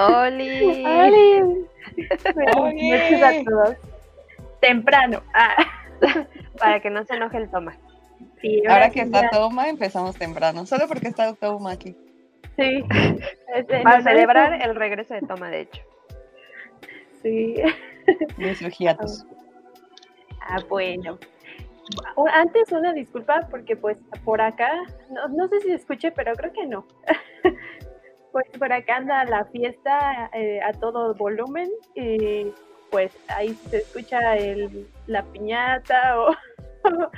¡Oli! ¡Oli! ¡Oli! a todos. Temprano. Ah. Para que no se enoje el toma. Sí, ahora, que está Toma, empezamos temprano. Solo porque está Toma aquí. Sí. Para celebrar el regreso de Toma, de hecho. Sí. De sus hiatos. Ah, bueno. Antes una disculpa porque pues por acá, no, no sé si se escuche, pero creo que no. pues por acá anda la fiesta eh, a todo volumen y pues ahí se escucha el, la piñata o,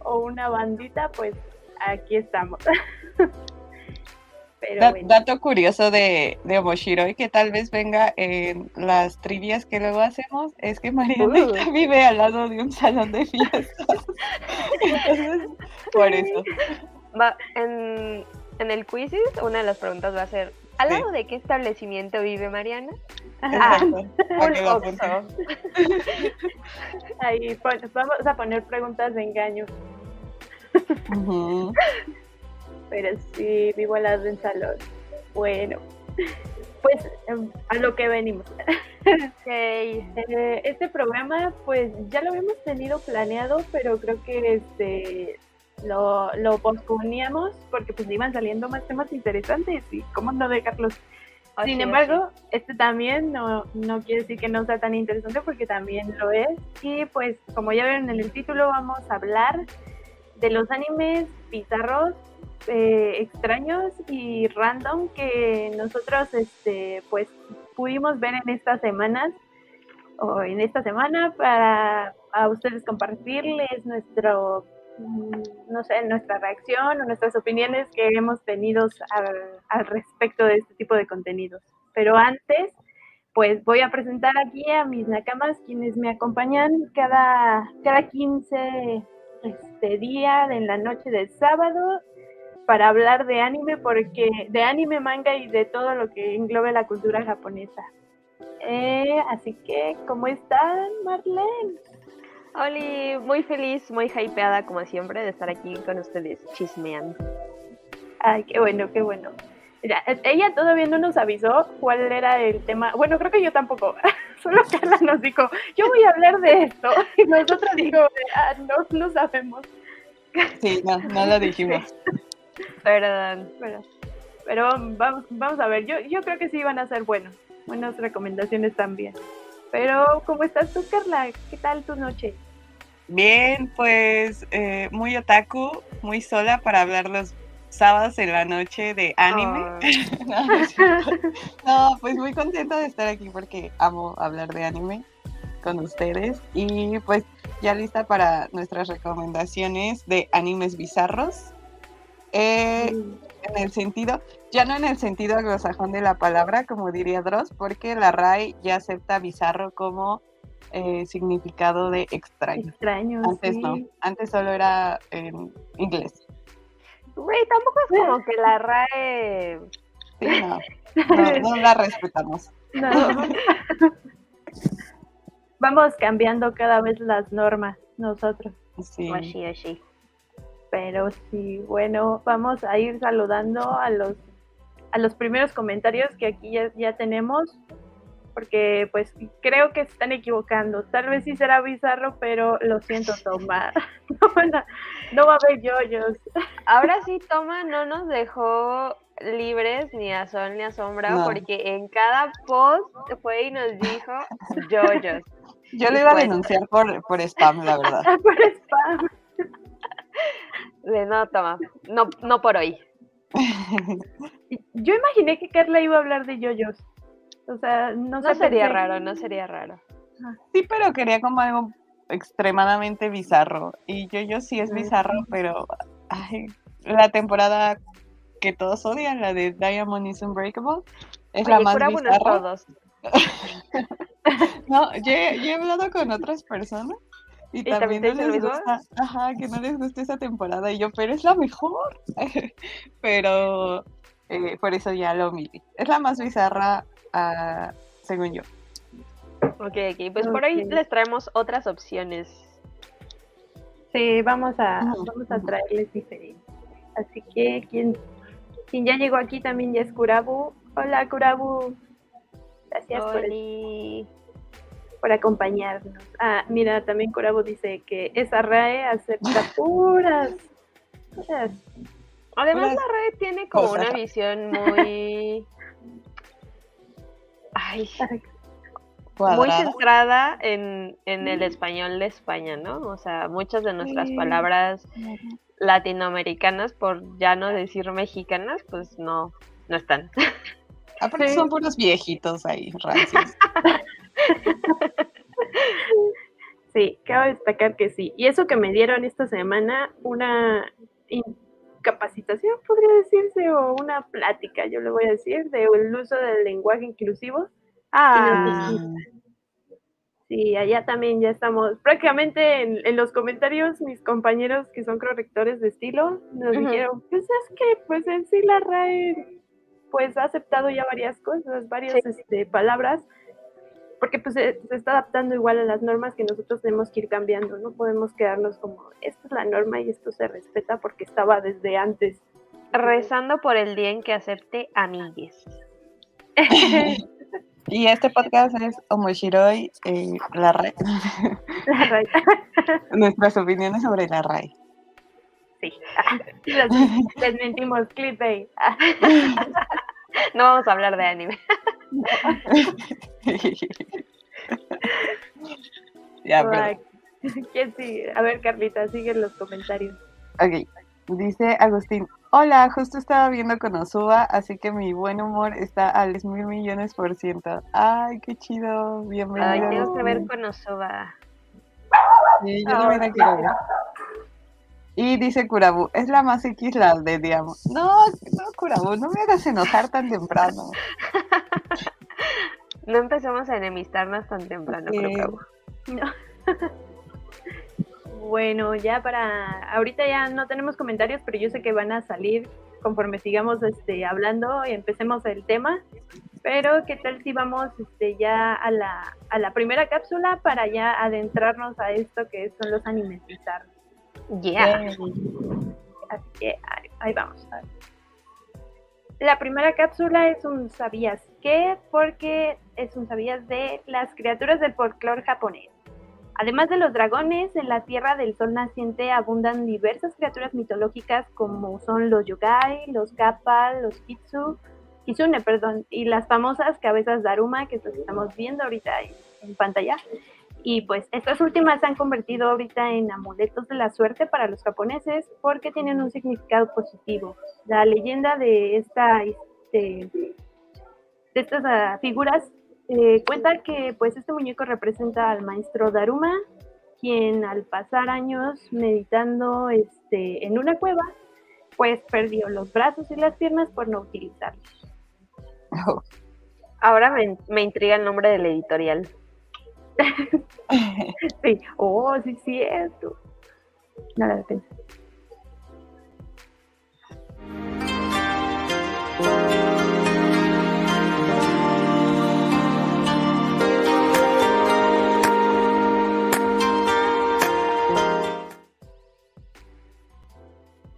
o una bandita, pues aquí estamos. Dato curioso de, de Omoshiro y que tal vez venga en las trivias que luego hacemos es que Mariana uh. vive al lado de un salón de fiestas. Entonces, por eso. Va, en, en el quizzes, una de las preguntas va a ser: ¿al lado de qué establecimiento vive Mariana? Ah, Ahí vamos a poner preguntas de engaño. Pero sí, vivo al lado de un salón. Bueno, pues em, a lo que venimos. okay. Eh, este programa, pues ya lo habíamos tenido planeado, pero creo que este lo, lo posponíamos porque pues iban saliendo más temas interesantes y cómo no dejarlos. Sin embargo, este también no, no quiere decir que no sea tan interesante porque también lo es. Y pues como ya ven en el título vamos a hablar de los animes bizarros, eh, extraños y random que nosotros este pues pudimos ver en estas semanas o en esta semana para a ustedes compartirles nuestro Mm, no sé, nuestra reacción o nuestras opiniones que hemos tenido al, respecto de este tipo de contenidos. Pero antes, pues voy a presentar aquí a mis nakamas quienes me acompañan cada, cada 15 este, día en la noche del sábado para hablar de anime, porque de anime, manga y de todo lo que englobe la cultura japonesa. Eh, así que, ¿cómo están, Marlene? Oli, muy feliz, muy hypeada como siempre de estar aquí con ustedes chismeando. Ay, qué bueno, qué bueno. ella todavía no nos avisó cuál era el tema. Bueno, creo que yo tampoco. Solo Carla nos dijo, yo voy a hablar de esto. Y nosotros digo, ah, no, no sabemos. Sí, no, no lo dijimos. Perdón. Pero, pero vamos, vamos a ver, yo, yo creo que sí van a ser buenos. Buenas recomendaciones también. Pero, ¿cómo estás tú, Carla? ¿Qué tal tu noche? Bien, pues eh, muy otaku, muy sola para hablar los sábados en la noche de anime. no, pues muy contenta de estar aquí porque amo hablar de anime con ustedes y pues ya lista para nuestras recomendaciones de animes bizarros. Eh, en el sentido, ya no en el sentido anglosajón de la palabra, como diría Dross, porque la RAI ya acepta bizarro como eh, significado de extraño. Extraño. Antes no, antes solo era en inglés. Güey, tampoco es como que la RAE. Sí, no, no, la respetamos. No. Vamos cambiando cada vez las normas nosotros. Sí. Así, así. Pero sí, bueno, vamos a ir saludando a los a los primeros comentarios que aquí ya, ya tenemos porque pues creo que se están equivocando. Tal vez sí será bizarro, pero lo siento, Toma. no, va a haber yoyos. Ahora sí, Toma no nos dejó libres ni a sol ni a sombra, porque en cada post fue y nos dijo yoyos. Yo lo iba a denunciar por, por spam, la verdad. por spam. De no, Toma, no, no por hoy. Yo imaginé que Carla iba a hablar de yoyos. O sea, no, sería raro, no sería raro. Sí, pero quería como algo extremadamente bizarro. Y yo, yo sí es bizarro, pero la temporada que todos odian, la de Diamond is Unbreakable, es la más bizarra. Todos. no, yo, he hablado con otras personas y, también, no les gusta, ajá, que no les gusta esa temporada. Y yo, pero es la mejor. pero eh, por eso ya lo omití. Es la más bizarra según yo. Ok, ok, pues por ahí les traemos otras opciones. Sí, vamos a, vamos a traerles diferentes. Así que quien, quien ya llegó aquí también ya es Kurabu. Hola Kurabu. Gracias por, por, acompañarnos. Ah, mira, también Kurabu dice que esa RAE acepta puras. Además la RAE tiene como una visión muy... Ay, muy centrada en, el español de España, ¿no? O sea, muchas de nuestras palabras latinoamericanas, por ya no decir mexicanas, pues no, no están. Aparte son puros viejitos ahí, rancios. Sí, cabe destacar que sí. Y eso que me dieron esta semana, una capacitación, podría decirse, o una plática, yo le voy a decir, del uso del lenguaje inclusivo Ah. Sí, allá también ya estamos. Prácticamente en, los comentarios, mis compañeros que son correctores de estilo nos dijeron, pues es que pues en sí la RAE pues ha aceptado ya varias cosas, varias este, palabras, porque pues se, está adaptando igual a las normas que nosotros tenemos que ir cambiando, no podemos quedarnos como, esta es la norma y esto se respeta porque estaba desde antes. Rezando por el día en que acepte amigues. Y este podcast es Omoshiroi, eh, la RAI. La RAI. Nuestras opiniones sobre la RAI. Sí. Les, mentimos, clickbait. No vamos a hablar de anime. ya, pero... ¿Quién sigue? A ver, Carlita, sigue los comentarios. Ok. Dice Agustín, hola, justo estaba viendo con Osuba, así que mi buen humor está al mil millones por ciento. Ay, qué chido, bienvenido. Ay, quiero ver con Osuba. Sí, yo también la quiero ver. Y dice Kurabu, es la más X la de Diamo. No, no, Kurabu, no me hagas enojar tan temprano. no empecemos a enemistarnos tan temprano, Kurabu. No. Bueno, ya para ahorita ya no tenemos comentarios, pero yo sé que van a salir conforme sigamos este, hablando y empecemos el tema. Pero qué tal si vamos este, ya a la, a la primera cápsula para ya adentrarnos a esto que son los animes bizarros. Yeah. Así que ahí, vamos. La primera cápsula es un sabías qué, porque es un sabías de las criaturas del folclore japonés. Además de los dragones, en la Tierra del Sol naciente abundan diversas criaturas mitológicas como son los yogai, los kappa, los kitsu, kitsune, perdón, y las famosas cabezas Daruma que estamos viendo ahorita en pantalla. Y pues estas últimas se han convertido ahorita en amuletos de la suerte para los japoneses porque tienen un significado positivo. La leyenda de, esta, este, de estas ah, figuras eh, cuenta que pues este muñeco representa al maestro Daruma, quien al pasar años meditando este, en una cueva, pues perdió los brazos y las piernas por no utilizarlos. Ahora me, me, intriga el nombre del editorial. sí, oh, sí, cierto. Nada de pensar.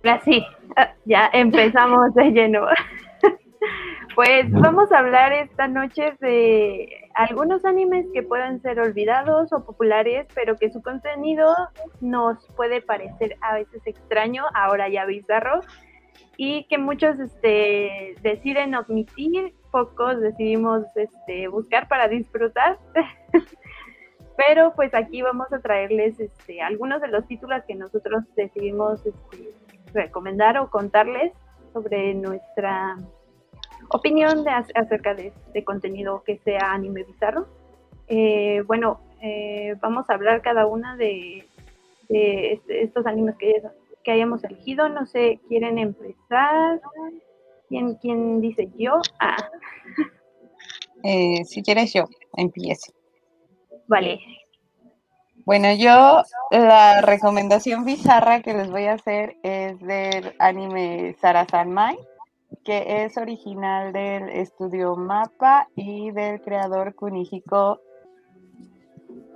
Así, ah, ya empezamos de lleno. Pues vamos a hablar esta noche de algunos animes que puedan ser olvidados o populares, pero que su contenido nos puede parecer a veces extraño, ahora ya bizarro, y que muchos este, deciden omitir, pocos decidimos este, buscar para disfrutar. pero pues aquí vamos a traerles este, algunos de los títulos que nosotros decidimos este, recomendar o contarles sobre nuestra opinión de, acerca de este contenido que sea anime bizarro. Eh, bueno, eh, vamos a hablar cada una de, este, estos animes que, que, hayamos elegido. No sé, ¿quieren empezar? ¿Quién, quién dice yo? Ah. Eh, si quieres yo, empiezo. Vale. Bueno, yo la recomendación bizarra que les voy a hacer es del anime Sarasanmai, que es original del estudio Mapa y del creador Kunihiko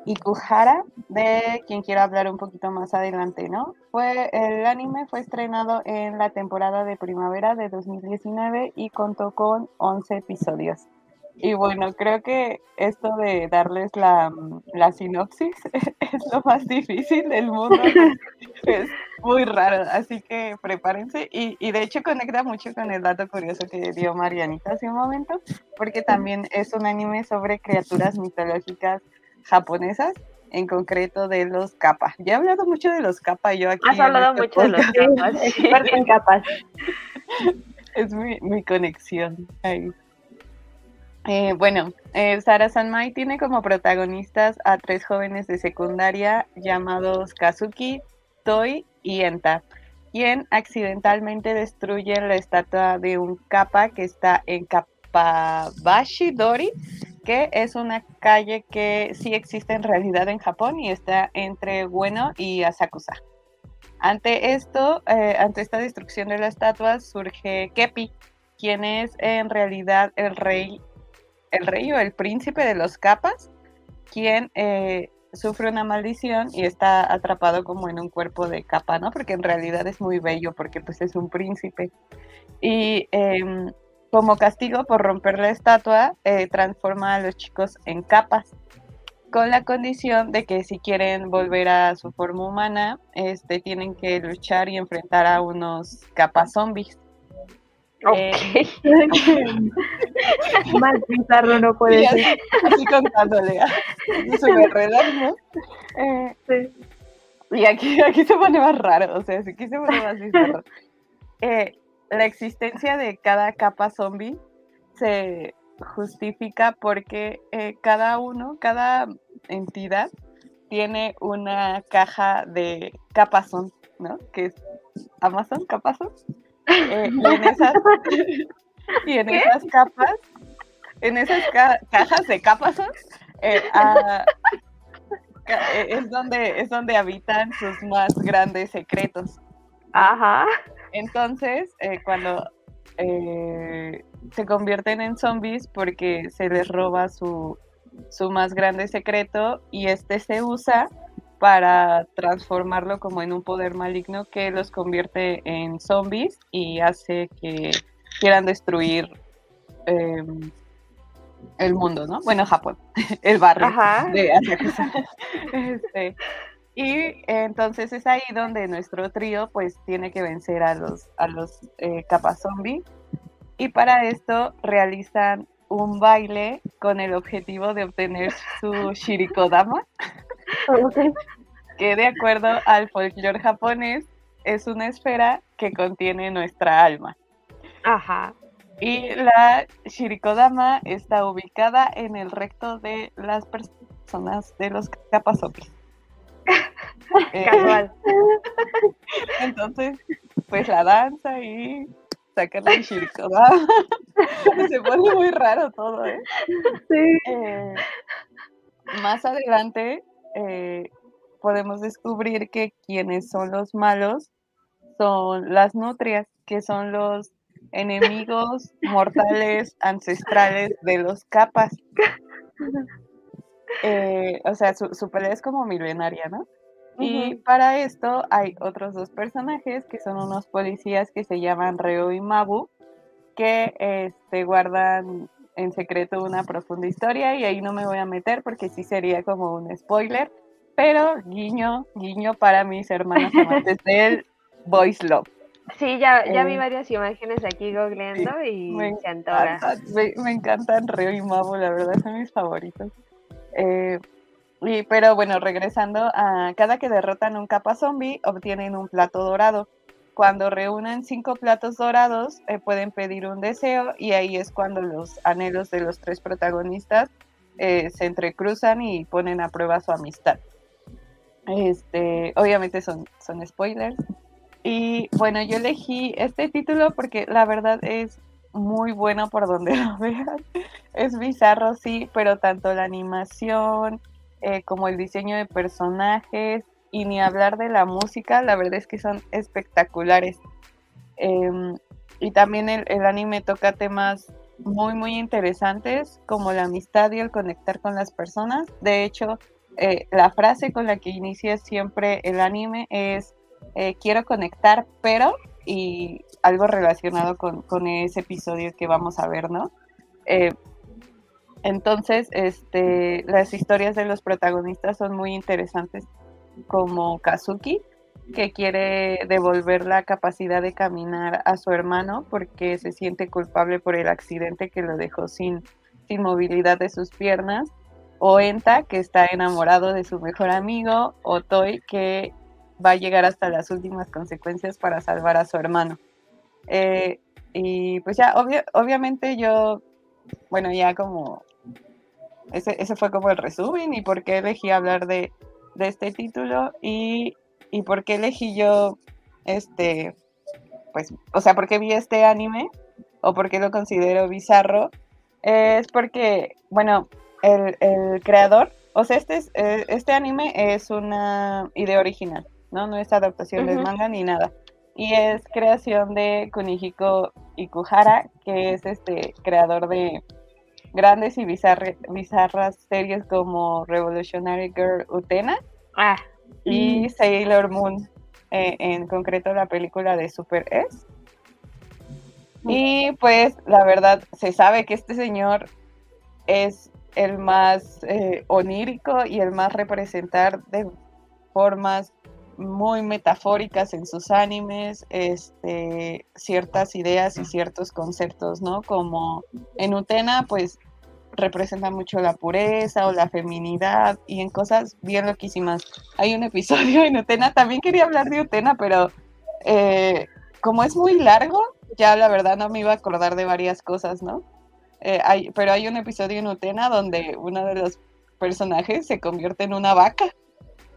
Ikuhara, de quien quiero hablar un poquito más adelante, ¿no? Fue, el anime fue estrenado en la temporada de primavera de 2019 y contó con 11 episodios. Y bueno, creo que esto de darles la, la sinopsis es lo más difícil del mundo. es muy raro, así que prepárense. Y, y, de hecho conecta mucho con el dato curioso que dio Marianita hace un momento, porque también es un anime sobre criaturas mitológicas japonesas, en concreto de los kappa. Ya he hablado mucho de los kappa yo aquí. Has hablado este mucho de los kappa, Es mi, mi conexión ahí. Eh, bueno, eh, Sara Sanmai tiene como protagonistas a tres jóvenes de secundaria llamados Kazuki, Toi y Enta, quien accidentalmente destruyen la estatua de un kappa que está en Kapabashi Dori, que es una calle que sí existe en realidad en Japón y está entre Bueno y Asakusa. Ante esto, eh, ante esta destrucción de la estatua, surge Kepi, quien es en realidad el rey, el rey o el príncipe de los capas, quien eh, sufre una maldición y está atrapado como en un cuerpo de capa, ¿no? Porque en realidad es muy bello, porque pues es un príncipe. Y em, como castigo por romper la estatua, eh, transforma a los chicos en capas, con la condición de que si quieren volver a su forma humana, este, tienen que luchar y enfrentar a unos capas zombies. Eh, Más bizarro no puede ser. Así contándole a su ¿no? Eh, sí. Y aquí, aquí se pone más raro, o sea, aquí se pone más bizarro. Eh, la existencia de cada capa zombie se justifica porque eh, cada uno, cada entidad tiene una caja de capazón, ¿no? Que es Amazon, capazón. Eh, y en esas, y en esas capas, en esas cajas de capazón, eh, es donde es donde habitan sus más grandes secretos. Ajá. Entonces, eh, cuando eh, se convierten en zombies porque se les roba su, su más grande secreto y este se usa para transformarlo como en un poder maligno que los convierte en zombies y hace que quieran destruir em, el mundo, ¿no? Bueno, Japón, el barrio de este, y entonces es ahí donde nuestro trío pues tiene que vencer a los, a los eh, capas zombie. Y para esto realizan un baile con el objetivo de obtener su shirikodama, que de acuerdo al folclore japonés es una esfera que contiene nuestra alma. Ajá. Y la shirikodama está ubicada en el recto de las personas de los capas zombies. Eh, entonces, pues la danza y sacar la shirikodama. Se pone muy raro todo, ¿eh? Sí. Eh, más adelante eh, podemos descubrir que quienes son los malos son las nutrias, que son los enemigos mortales ancestrales de los capas. o sea, su, su, pelea es como milenaria, ¿no? Y para esto hay otros dos personajes que son unos policías que se llaman Reo y Mabu, que este, guardan en secreto una profunda historia y ahí no me voy a meter porque sí sería como un spoiler, pero guiño, guiño para mis hermanos amantes del Voice Love. Sí, ya, ya vi eh, varias imágenes aquí googleando y me encanta, me, me, encantan Reo y Mabu, la verdad son mis favoritos. Eh, y, pero bueno, regresando a cada que derrotan un capa zombie, obtienen un plato dorado. Cuando reúnen cinco platos dorados, eh, pueden pedir un deseo y ahí es cuando los anhelos de los tres protagonistas eh, se entrecruzan y ponen a prueba su amistad. Este, obviamente son, son spoilers. Y bueno, yo elegí este título porque la verdad es muy bueno por donde lo vean. Es bizarro, sí, pero tanto la animación, eh, como el diseño de personajes y ni hablar de la música, la verdad es que son espectaculares. Em, y también el, el, anime toca temas muy, muy interesantes como la amistad y el conectar con las personas. De hecho, eh, la frase con la que inicia siempre el anime es eh, quiero conectar, pero y algo relacionado con, con, ese episodio que vamos a ver, ¿no? Eh, entonces, este, las historias de los protagonistas son muy interesantes, como Kazuki, que quiere devolver la capacidad de caminar a su hermano porque se siente culpable por el accidente que lo dejó sin, sin movilidad de sus piernas o Enta, que está enamorado de su mejor amigo, o Toy, que va a llegar hasta las últimas consecuencias para salvar a su hermano. Eh, y pues ya, obviamente yo, bueno, ya como, ese, ese, fue como el resumen y por qué elegí hablar de, de este título y, y, por qué elegí yo, este, pues, o sea, por qué vi este anime o por qué lo considero bizarro, es porque, bueno, el, creador, o sea, este, es, eh, este anime es una idea original, ¿no? No es adaptación del manga ni nada. Y es creación de Kunihiko Ikuhara, que es este creador de grandes y bizarras series como Revolutionary Girl Utena ah. y Sailor Moon, eh, en concreto la película de Super S. Y pues la verdad se sabe que este señor es el más eh, onírico y el más representar de formas muy metafóricas en sus animes, este, ciertas ideas y ciertos conceptos, ¿no? Como en Utena, pues representa mucho la pureza o la feminidad y en cosas bien loquísimas. Hay un episodio en Utena, también quería hablar de Utena, pero eh, como es muy largo, ya la verdad no me iba a acordar de varias cosas, ¿no? Eh, hay, pero hay un episodio en Utena donde uno de los personajes se convierte en una vaca.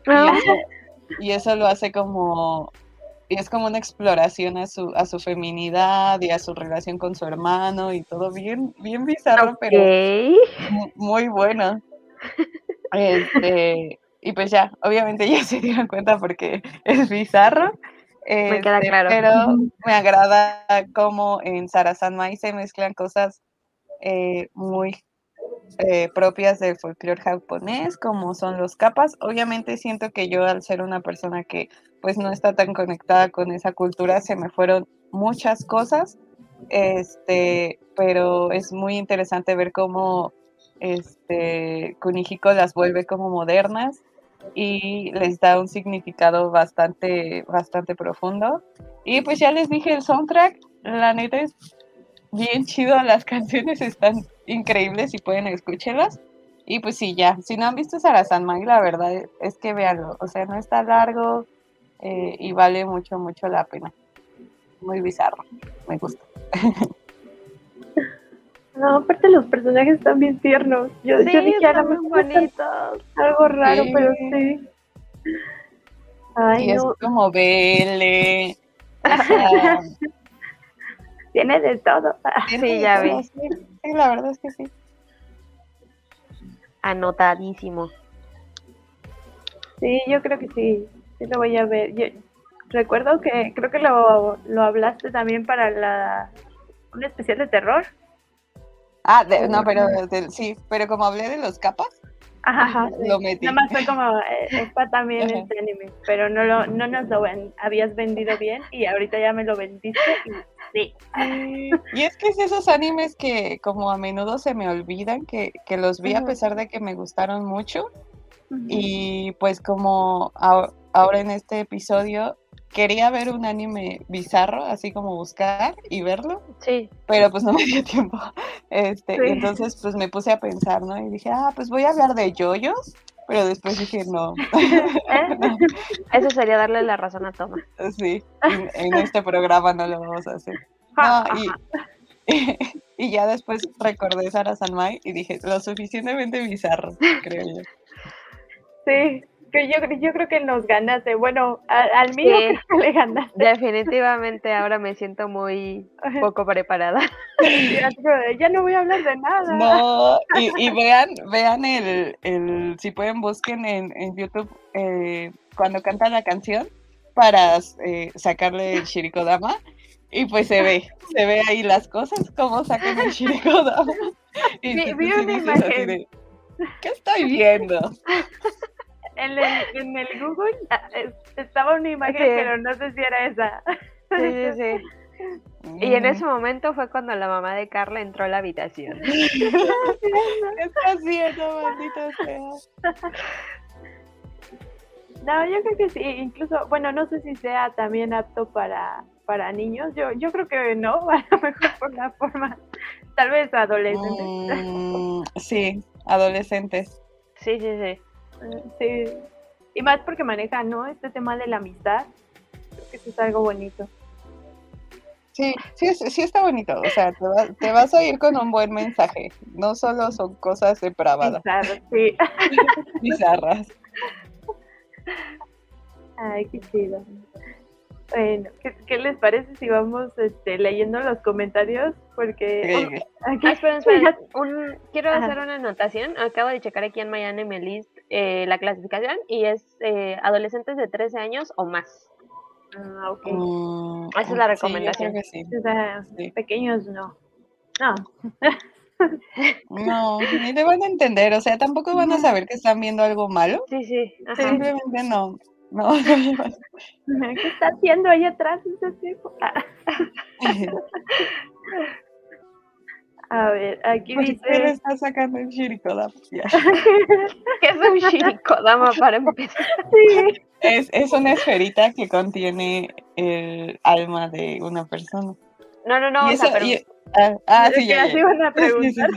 Ah. Y, eso, lo hace como, y es como una exploración a su, a su feminidad y a su relación con su hermano y todo bien, bien bizarro, pero muy bueno. Este, y pues ya, obviamente ya se dieron cuenta porque es bizarro. me queda este, claro. Pero me agrada cómo en Sarasan se mezclan cosas eh, muy eh, propias del folclore japonés, como son los capas. Obviamente siento que yo al ser una persona que pues no está tan conectada con esa cultura, se me fueron muchas cosas, este, pero es muy interesante ver cómo este, Kunihiko las vuelve como modernas y les da un significado bastante, bastante profundo. Y pues ya les dije, el soundtrack, la neta es bien chido, las canciones están increíbles y pueden escucharlas. Y pues sí, ya, si no han visto San Mai, la verdad es que véanlo, o sea, no está largo eh, y vale mucho, mucho la pena. Muy bizarro, me gusta. No, aparte los personajes están bien tiernos. Yo, sí, yo dije, muy bonitos. Algo raro, pero sí. Ay, es como Bele. tiene de todo. Sí, ya vi. Sí, la verdad es que sí. Anotadísimo. Sí, yo creo que sí. Sí lo voy a ver. Yo recuerdo que creo que lo, lo hablaste también para la un especial de terror. Ah, no, pero sí, pero como hablé de los capas, Ajá, lo metí. Nada más fue como, eh, es para también este anime, pero no, lo, no nos lo habías vendido bien y ahorita ya me lo vendiste y Sí. Y es que es esos animes que como a menudo se me olvidan, que, los vi a pesar de que me gustaron mucho. Y pues como ahora en este episodio quería ver un anime bizarro, así como buscar y verlo. Sí. Pero pues no me dio tiempo. Este, entonces pues me puse a pensar, ¿no? Y dije, ah, pues voy a hablar de yoyos. Pero después dije, no. ¿Eh? Eso sería darle la razón a Toma. Sí, en, este programa no lo vamos a hacer. y, ya después recordé Sara Sanmai y dije, lo suficientemente bizarro, creo yo. Sí, yo, yo creo que nos ganaste. Bueno, al, mío le ganaste. Definitivamente ahora me siento muy poco preparada. ya no voy a hablar de nada. No, y, vean, vean el, el, si pueden busquen en, en YouTube eh, cuando canta la canción para eh, sacarle el Shirikodama Y pues se ve, se ve ahí las cosas, como sacan el Shirikodama. Y vi, una imagen. ¿Qué estoy viendo? En el, en el Google ah, estaba una imagen, pero no sé si era esa. Sí, sí, sí. Y en ese momento fue cuando la mamá de Carla entró a la habitación. ¿Qué está haciendo, maldita sea? No, yo creo que sí, incluso, bueno, no sé si sea también apto para, para niños. Yo, yo creo que no, a lo mejor por la forma, tal vez adolescentes. Mm, sí, adolescentes. Sí, sí, sí. Sí. Y más porque maneja, ¿no? Este tema de la amistad. Creo que eso es algo bonito. Sí, sí, sí está bonito. O sea, te, vas a ir con un buen mensaje. No solo son cosas depravadas. Bizarras, sí. Bizarras. Ay, qué chido. Bueno, ¿qué, les parece si vamos este, leyendo los comentarios? Porque... Aquí... Ah, quiero hacer una anotación. Acabo de checar aquí en Miami Melis eh, la clasificación y es eh, adolescentes de 13 años o más. Ah, ok. Mm, Esa es la recomendación. pequeños no. No. No, ni te van a entender, o sea, tampoco van a saber que están viendo algo malo. Sí, sí. Simplemente no. No. ¿Qué está haciendo ahí atrás ese tipo? A ver, aquí dice. ¿Qué está sacando el shirikodama? ¿Qué es un shirikodama para empezar? Sí. Es, es una esferita que contiene el alma de una persona. No, no, no. Y eso, ah, ah sí, ya, ya. iban a preguntar.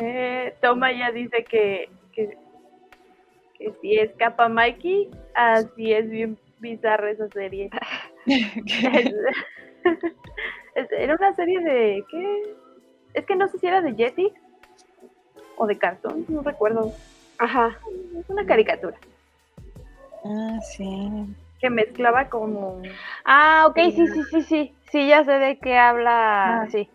Eh, Toma ya dice que, que, que si es capa Mikey, así es bien bizarra esa serie. era una serie de. ¿Qué? Es que no sé si era de Jetix o de cartón, no recuerdo. Ajá. Es una caricatura. Ah, sí. Que mezclaba como. Ah, ok, sí, sí, sí, sí. Sí, ya sé de qué habla. Ah. Sí.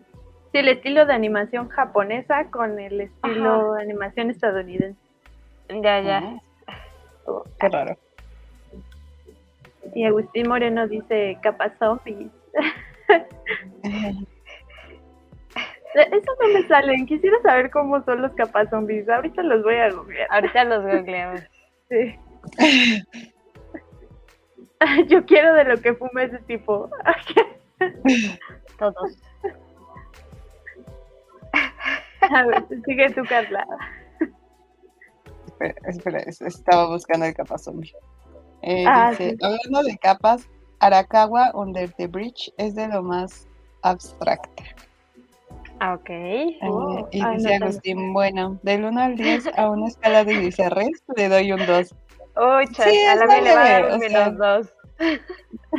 Sí, el estilo de animación japonesa con el estilo de animación estadounidense. Ya, ya. Oh, qué raro. Y Agustín Moreno dice capa zombies. Eso no me salen. Quisiera saber cómo son los capas zombies. Ahorita los voy a googlear. Ahorita los googleamos. Sí. Yo quiero de lo que fuma ese tipo. Todos. A ver, sigue tu Carla. Espera, espera, estaba buscando el capa zombie. Eh, ah, hablando de capas, Arakawa Under the Bridge es de lo más abstracta. Ah, ok. Eh, oh, y dice Agustín, bueno, del 1 al 10 a una escala de bizarres le doy un 2. Uy, sí, a la le va a dar un menos 2.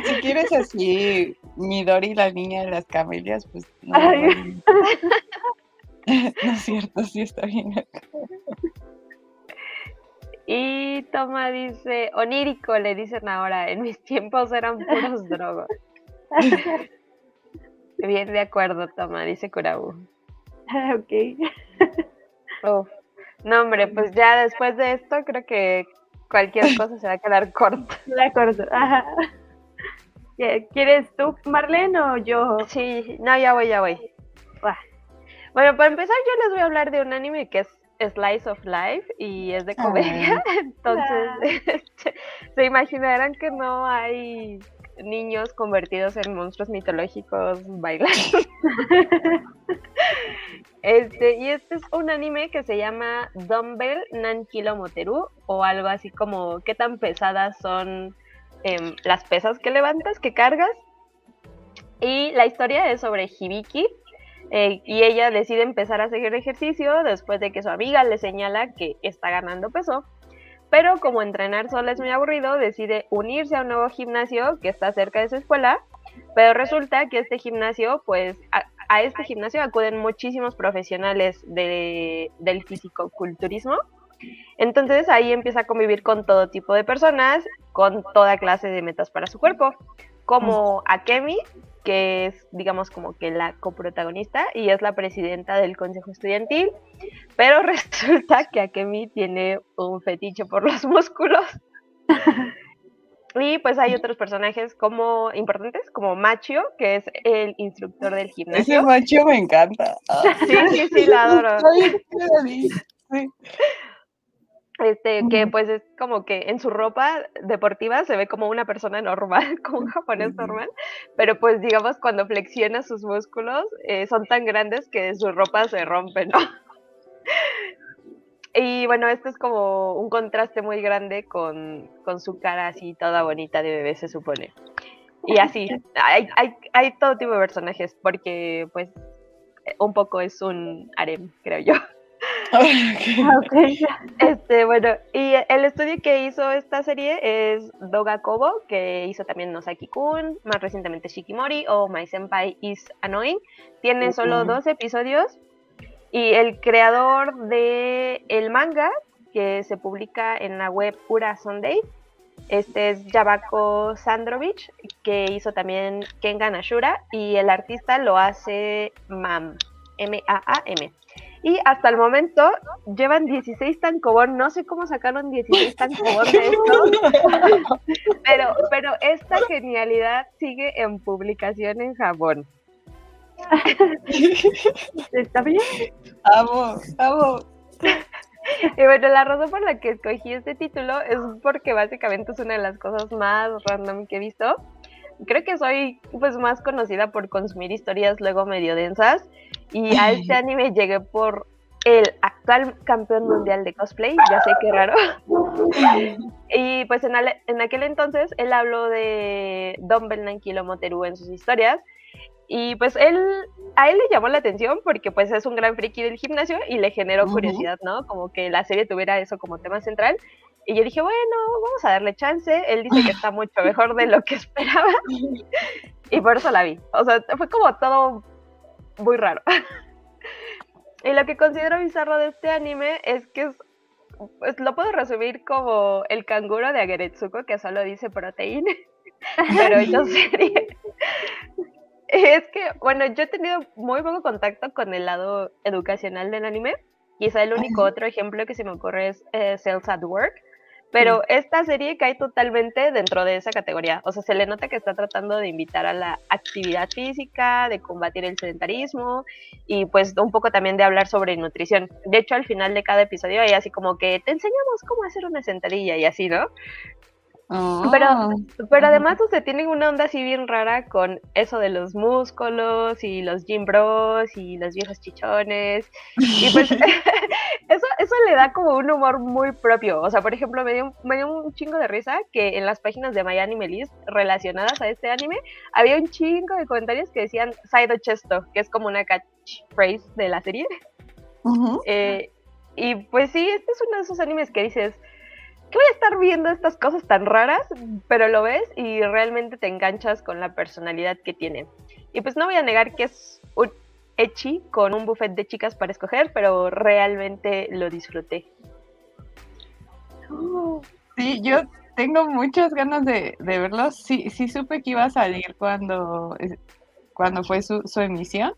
Si quieres así, Midori, la niña de las camelias, pues no. no es cierto, sí está bien. Y Toma dice, onírico le dicen ahora, en mis tiempos eran puros drogos. Bien de acuerdo, Toma, dice Kurabu. ok. No, hombre, pues ya después de esto creo que cualquier cosa se va a quedar corto. De acuerdo, ajá. ¿Quieres tú, Marlene, o yo? Sí, no, ya voy, ya voy. Bueno, para empezar yo les voy a hablar de un anime que es Slice of Life y es de comedia, entonces este, se imaginarán que no hay niños convertidos en monstruos mitológicos bailando. este, y este es un anime que se llama Dumbbell Nankilo Moteru o algo así como qué tan pesadas son em, las pesas que levantas, que cargas. Y la historia es sobre Hibiki, eh, y ella decide empezar a hacer ejercicio después de que su amiga le señala que está ganando peso. Pero como entrenar sola es muy aburrido, decide unirse a un nuevo gimnasio que está cerca de su escuela. Pero resulta que este gimnasio, pues a, este gimnasio acuden muchísimos profesionales de, del fisicoculturismo. Entonces ahí empieza a convivir con todo tipo de personas, con toda clase de metas para su cuerpo, como Akemi, que es, digamos, como que la coprotagonista y es la presidenta del consejo estudiantil, pero resulta que Akemi tiene un fetiche por los músculos. Y pues hay otros personajes como importantes, como Machio, que es el instructor del gimnasio. Ese Machio me encanta. Sí, sí, sí, la adoro. Este, que pues es como que en su ropa deportiva se ve como una persona normal, como un japonés normal, pero pues digamos cuando flexiona sus músculos eh, son tan grandes que su ropa se rompe, ¿no? Y bueno, esto es como un contraste muy grande con, con, su cara así toda bonita de bebé, se supone. Y así, hay, hay, hay todo tipo de personajes, porque pues un poco es un harem, creo yo. Este, bueno, y el estudio que hizo esta serie es Doga Kobo, que hizo también Nosaki-kun, más recientemente Shikimori o My Senpai is Annoying. Tiene solo dos episodios y el creador de el manga que se publica en la web Pura Sunday, este es Yabako Sandrovich, que hizo también Kengan Ashura y el artista lo hace MAM, M-A-A-M. Y hasta el momento llevan 16 tankobon. No sé cómo sacaron 16 tankobon de esto. pero, pero esta genialidad sigue en publicación en Japón. ¿Está bien? Amo, amo. Y bueno, la razón por la que escogí este título es porque básicamente es una de las cosas más random que he visto. Creo que soy pues más conocida por consumir historias luego medio densas y a este anime llegué por el actual campeón mundial de cosplay, ya sé qué raro. y pues en, en, aquel entonces él habló de Don Belnankilo Moteru en sus historias. Y pues él, a él le llamó la atención porque pues es un gran friki del gimnasio y le generó curiosidad, ¿no? Como que la serie tuviera eso como tema central. Y yo dije, bueno, vamos a darle chance. Él dice que está mucho mejor de lo que esperaba. y por eso la vi. O sea, fue como todo muy raro. y lo que considero bizarro de este anime es que es, pues lo puedo resumir como el canguro de Ageretsuko que solo dice proteína, pero yo serie. es que, bueno, yo he tenido muy poco contacto con el lado educacional del anime. Quizá el único otro ejemplo que se me ocurre es eh, Cells at Work, pero esta serie cae totalmente dentro de esa categoría. O sea, se le nota que está tratando de invitar a la actividad física, de combatir el sedentarismo y pues un poco también de hablar sobre nutrición. De hecho, al final de cada episodio hay así como que te enseñamos cómo hacer una sentadilla y así, ¿no? Pero, ah. pero además usted tiene una onda así bien rara con eso de los músculos y los gym bros y los viejos chichones. Y pues eso, eso le da como un humor muy propio. O sea, por ejemplo, me dio, me dio un chingo de risa que en las páginas de My Anime List relacionadas a este anime había un chingo de comentarios que decían Saido Chesto, que es como una catchphrase de la serie. Eh, y pues sí, este es uno de esos animes que dices ¿qué voy a estar viendo estas cosas tan raras? Pero lo ves y realmente te enganchas con la personalidad que tiene. Y pues no voy a negar que es un echi con un buffet de chicas para escoger, pero realmente lo disfruté. Sí, yo tengo muchas ganas de, verlo. Sí, sí supe que iba a salir cuando, cuando fue su, emisión.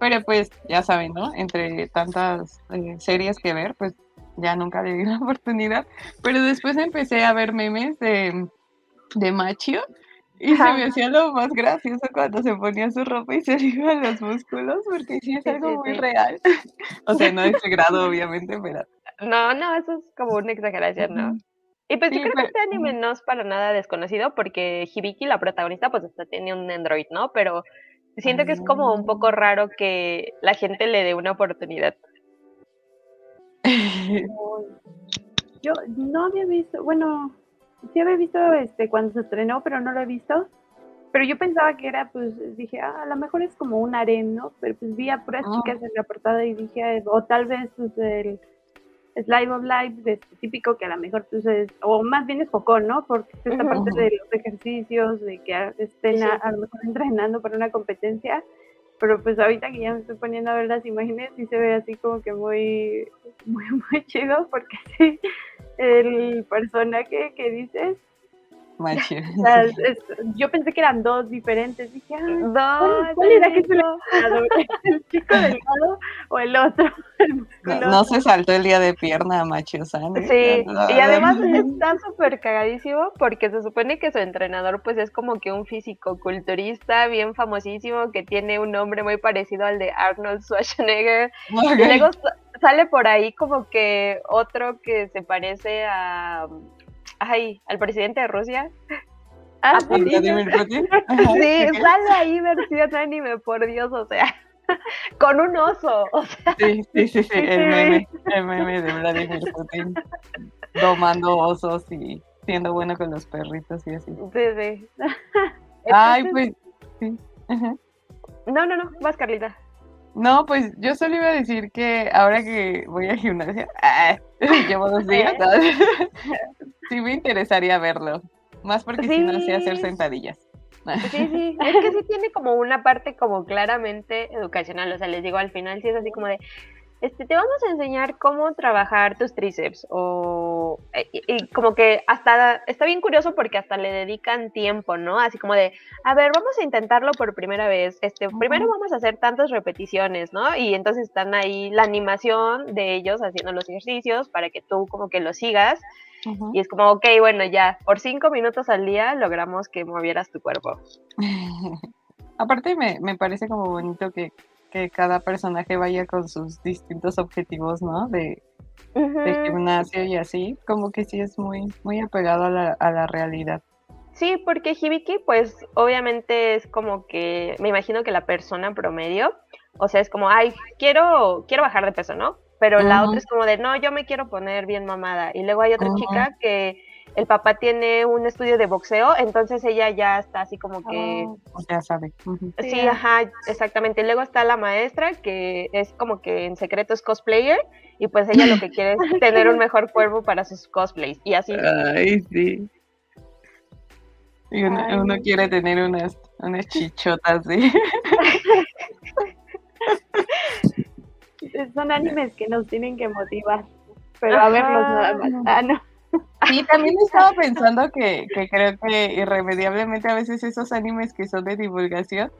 Pero pues ya saben, ¿no? Entre tantas eh, series que ver, pues ya nunca le di la oportunidad, pero después empecé a ver memes de, de Machio y se me hacía lo más gracioso cuando se ponía su ropa y se iban los músculos, porque sí es algo muy real. O sea, no de ese grado, obviamente, pero... No, no, eso es como una exageración, ¿no? Y pues yo creo que este anime no es para nada desconocido, porque Hibiki, la protagonista, pues hasta tiene un android, ¿no? Pero siento que es como un poco ah. raro que la gente le dé una oportunidad. Yo no había visto, bueno, sí había visto este cuando se estrenó, pero no lo he visto. Pero yo pensaba que era, pues dije, ah, a lo mejor es como un harem, ¿no? Pero pues vi a puras ah. chicas en la portada y dije, o tal vez pues el Slide of Life este, típico que a lo mejor pues es, o más bien es poco, ¿no? Porque esta parte de los ejercicios, de que estén a, lo mejor entrenando para una competencia, pero pues ahorita que ya me estoy poniendo a ver las imágenes, sí se ve así como que muy, muy, muy chido, porque sí, el personaje que dices, Yo pensé que eran dos diferentes. Dije, ah, ¿cuál, era que es el ¿El chico delgado o el otro? no, se saltó el día de pierna, macho. Sí, y además está súper cagadísimo porque se supone que su entrenador pues es como que un físico culturista bien famosísimo que tiene un nombre muy parecido al de Arnold Schwarzenegger. Y luego sale por ahí como que otro que se parece a ay, al presidente de Rusia. Ah, Putin. Sí, sale ahí versión anime, por Dios, o sea, con un oso, o sea. Sí, sí, sí, sí, el meme, el meme de Vladimir Putin domando osos y siendo bueno con los perritos y así. Sí, sí. Ay, pues, sí. No, no, no, vas Carlita. No, pues yo solo iba a decir que ahora que voy a gimnasia, ah, llevo dos días, sí me interesaría verlo. Más porque si no sé hacer sentadillas. Sí, sí, es que sí tiene como una parte como claramente educacional, o sea, les digo, al final sí es así como de, este, te vamos a enseñar cómo trabajar tus tríceps o eh, y, como que hasta está bien curioso porque hasta le dedican tiempo, ¿no? Así como de, a ver, vamos a intentarlo por primera vez. Este, primero vamos a hacer tantas repeticiones, ¿no? Y entonces están ahí la animación de ellos haciendo los ejercicios para que tú como que lo sigas. Y es como, ok, bueno, ya, por cinco minutos al día logramos que movieras tu cuerpo. Aparte me, me parece como bonito que que cada personaje vaya con sus distintos objetivos, ¿no? De, gimnasio y así, como que sí es muy, muy apegado a la, a la realidad. Sí, porque Hibiki, pues obviamente es como que, me imagino que la persona promedio, o sea, es como, ay, quiero, quiero bajar de peso, ¿no? Pero la otra es como de, no, yo me quiero poner bien mamada. Y luego hay otra chica que el papá tiene un estudio de boxeo, entonces ella ya está así como que... Oh, ya sabe. Sí, ajá, exactamente. Luego está la maestra, que es como que en secreto es cosplayer, y pues ella lo que quiere es tener un mejor cuerpo para sus cosplays, y así. Ay, sí. Y uno, quiere tener unas, unas chichotas, sí. Son animes que nos tienen que motivar, pero a verlos nada más. Ah, no. Sí, también estaba pensando que, creo que irremediablemente a veces esos animes que son de divulgación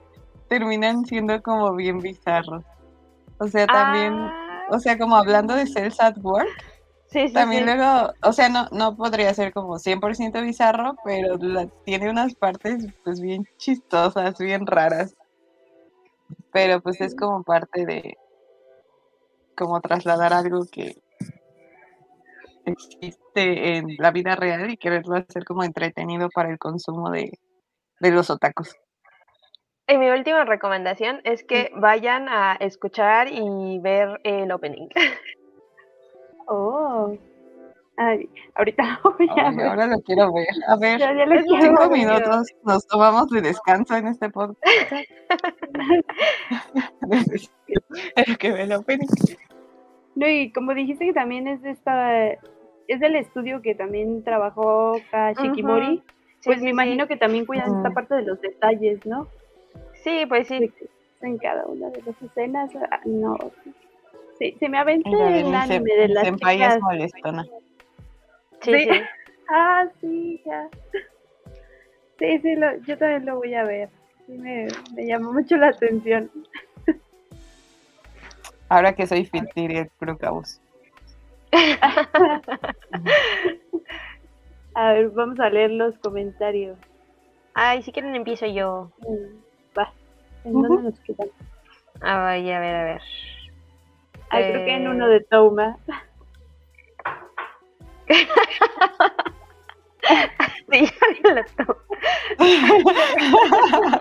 terminan siendo como bien bizarros. O sea, también, ah. o sea, como hablando de Cells at Work, sí, sí, también luego, o sea, no, no podría ser como 100% bizarro, pero tiene unas partes pues bien chistosas, bien raras. Pero pues es como parte de, como trasladar algo que, existe en la vida real y quererlo hacer como entretenido para el consumo de, los otakus. Y mi última recomendación es que vayan a escuchar y ver el opening. Oh. ahorita lo voy a ver. Ahora lo quiero ver. A ver, cinco minutos nos tomamos de descanso en este podcast. que ve el opening. No, y como dijiste que también es de esta es del estudio que también trabajó Shikimori, pues me imagino que también cuidan esta parte de los detalles, ¿no? Sí, pues sí. En cada una de las escenas, ah, no. Sí, se me aventó el anime de las chicas. molestona. Sí, sí. Ah, sí, ya. Sí, sí, lo, yo también lo voy a ver. Sí, me, me llamó mucho la atención. Ahora que soy Fitiri, creo que vos. a ver, vamos a leer los comentarios. Ay, si quieren empiezo yo. Mm, va. ¿En dónde nos quedamos? Ah, vaya, a ver, a ver. Ay, creo que en uno de Toma. sí, ya lo.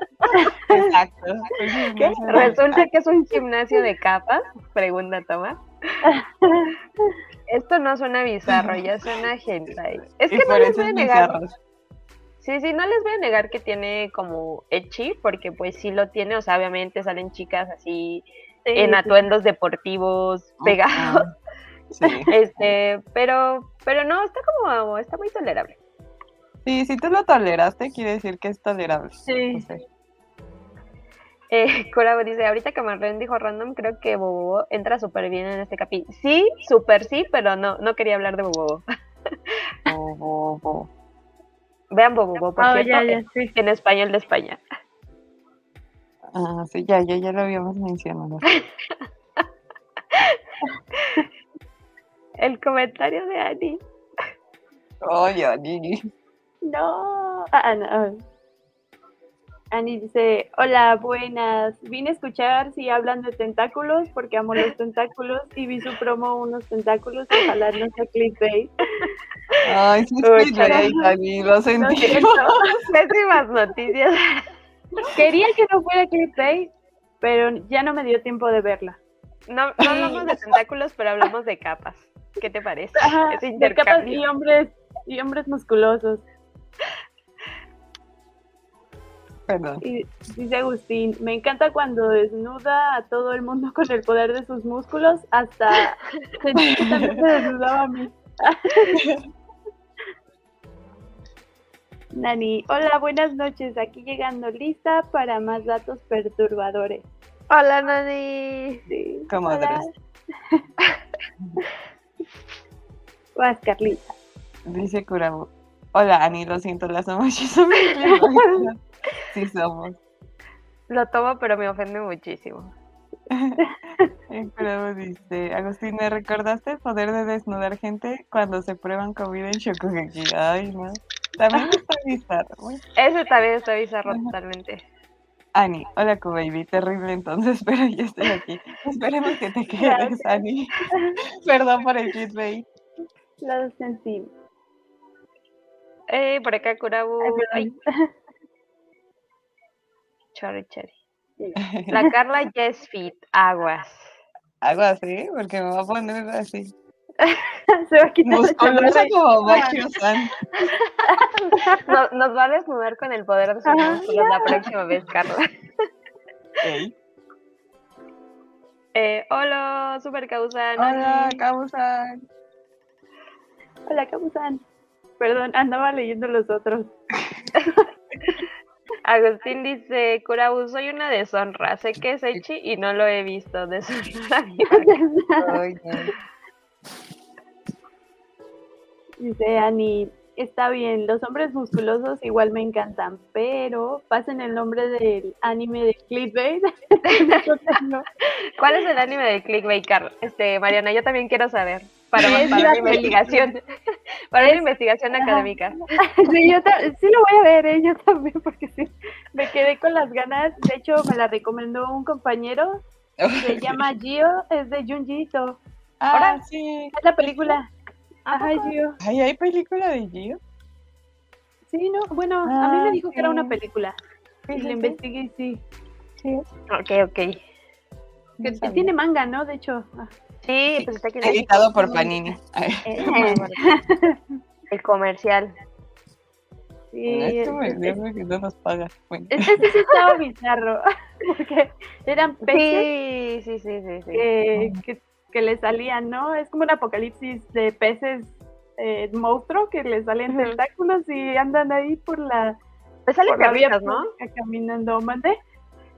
Exacto. Resulta que es un gimnasio de capas, pregunta Toma. Esto no suena bizarro, ya suena hentai. Es que no les voy a negar. Sí, sí, no les voy a negar que tiene como echi, porque pues sí lo tiene, o sea, obviamente salen chicas así en atuendos deportivos pegados. Este, pero, pero no, está como, está muy tolerable. Sí, si tú lo toleraste, quiere decir que es tolerable. Sí. Eh, dice, ahorita que Marlene dijo random, creo que Bobo entra súper bien en este capítulo. Sí, súper sí, pero no, no quería hablar de Bobo. Bobo. Vean Bobo, por oh, cierto, en español de España. Ah, sí, ya, ya, ya lo habíamos mencionado. El comentario de Ani. Oye, Ani. No. Ah, no. Ani dice, hola, buenas. Vine a escuchar si hablan de tentáculos porque amo los tentáculos y vi su promo unos tentáculos. Ojalá no sea clickbait. Ay, sí, es Ani, lo sentimos. Pésimas noticias. Quería que no fuera clickbait, pero ya no me dio tiempo de verla. No, no hablamos de tentáculos, pero hablamos de capas. ¿Qué te parece? de capas y hombres, y hombres musculosos. Perdón. Y dice Agustín, me encanta cuando desnuda a todo el mundo con el poder de sus músculos, hasta también se desnudaba a mí. Nani, hola, buenas noches. Aquí llegando lista para más datos perturbadores. Hola, Nani. Sí, Comadres. Vas, Carlita. Dice Curabo. Hola, Ani, lo siento, las son Sí somos. Lo tomo, pero me ofende muchísimo. Curabo dice, Agustín, ¿me recordaste el poder de desnudar gente cuando se prueban comida en Shokugeki? Ay, no. También está bizarro. Ese también está bizarro totalmente. Ani, hola baby, terrible entonces, pero ya estoy aquí. Esperemos que te quedes, Ani. Perdón por el clickbait. Lo sentí. Eh, por acá Kurabu. La Carla ya es fit, aguas. Aguas, sí, porque me va a poner así. Se va a quitar como nos, nos va a desnudar con el poder de su músculos la próxima vez, Carla. Eh, hola, Super Causan. Hola, Causan. Hola, Causan. Perdón, andaba leyendo los otros. Agustín dice, Kurabu, soy una deshonra. Sé que es Echi y no lo he visto. Deshonra. Dice Ani, está bien, los hombres musculosos igual me encantan, pero pasen el nombre del anime de clickbait. ¿Cuál es el anime de clickbait, Carl? Este, Mariana, yo también quiero saber. Para, para una investigación, para una investigación académica. Sí, yo sí lo voy a ver, ¿eh? yo también, porque sí, me quedé con las ganas. De hecho, me la recomendó un compañero, se llama Gio, es de Junji Ah, Ahora, sí. Es la película. Ajá, Gio. ¿Ay, ¿Hay película de Gio? Sí, no, bueno, a mí me ah, dijo que era una película. y lo investigué sí. Sí. Ok, ok. Que, tiene manga, ¿no? De hecho. Ah. Sí, pues está aquí. Editado por Panini. El comercial. Sí, este que no nos paga. Este sí estaba bizarro. Porque eran peces. Sí, sí, sí, sí. sí. Que, que que le salían, ¿no? Es como un apocalipsis de peces eh, monstruo que le salen tentáculos y andan ahí por la. Le salen piernitas, ¿no? Caminando, mande.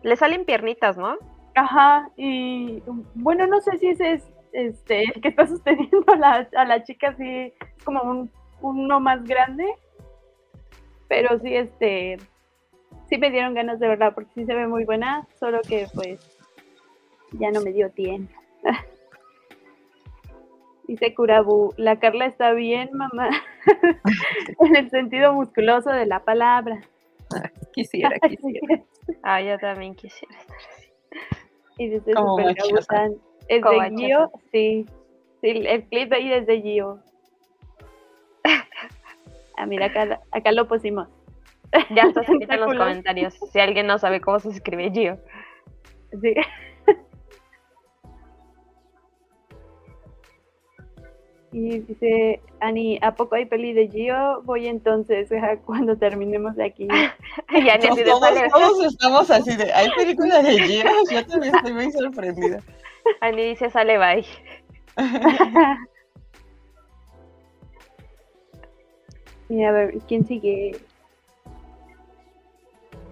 Le salen piernitas, ¿no? Ajá, y bueno, no sé si ese es este el que está sosteniendo a la, a la chica así, como un uno más grande, pero sí, este, sí me dieron ganas de verla porque sí se ve muy buena, solo que pues ya no me dio tiempo. Dice Curabu, la Carla está bien, mamá, en el sentido musculoso de la palabra. Quisiera, quisiera. ah, yo también quisiera estar así. Y dice Super ¿Es de Gio? Sí. sí. El clip de ahí es de Gio. Ah, mira, acá, acá lo pusimos. Ya está escrito en los comentarios. Si alguien no sabe cómo se escribe Gio. Sí. Y dice, Ani, ¿a poco hay peli de Gio? Voy entonces, cuando terminemos de aquí. y Ani, todos, todos, estamos así de, ¿hay película de Gio? Yo también estoy muy sorprendida. Ani dice, sale, bye. y a ver, ¿quién sigue?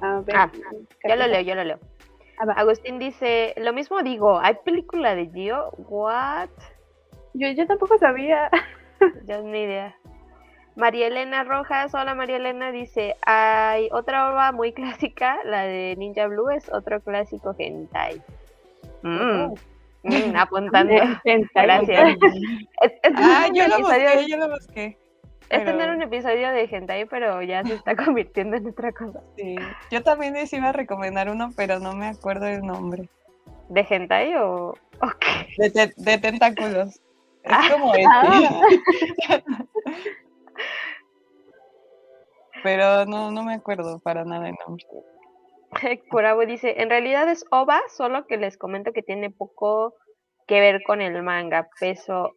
A ver, ah, yo lo leo, yo lo leo. Ah, Agustín dice, lo mismo digo, ¿hay película de Gio? What? Yo, yo tampoco sabía. Ya ni idea. María Elena Rojas, hola María Elena, dice, hay otra ova muy clásica, la de Ninja Blue es otro clásico hentai. Mm, mm, apuntando. Gracias. ah, yo lo busqué, yo lo busqué. Este no era un episodio de hentai, pero ya se está convirtiendo en otra cosa. Sí, yo también les iba a recomendar uno, pero no me acuerdo el nombre. ¿De hentai o, de, de, tentáculos. Es ah, como este. Ah. pero no, no me acuerdo para nada el nombre. Curabo dice, en realidad es OVA, solo que les comento que tiene poco que ver con el manga. Peso,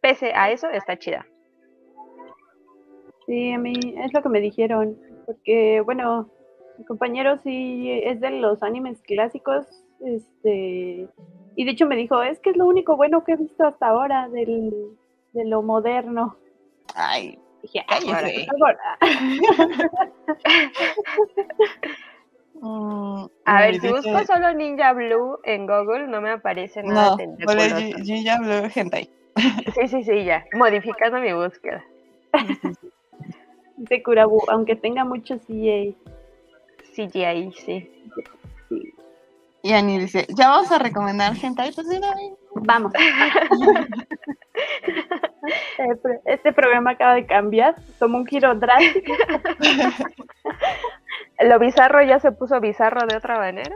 pese a eso, está chida. Sí, a mí es lo que me dijeron, porque bueno, mi compañero sí es de los animes clásicos, este, y de hecho me dijo, es que es lo único bueno que he visto hasta ahora del, de lo moderno. Ay, dije, ay, mm, a ver, si busco solo Ninja Blue en Google, no me aparece nada. No, Ninja Blue Hentai. Sí, sí, sí, ya. Modificando mi búsqueda. de Kurabu, aunque tenga mucho CGI. CGI, sí. Y Ani dice, ya vamos a recomendar gente pues Vamos. este programa acaba de cambiar, tomó un giro drástico. ¿Lo bizarro ya se puso bizarro de otra manera?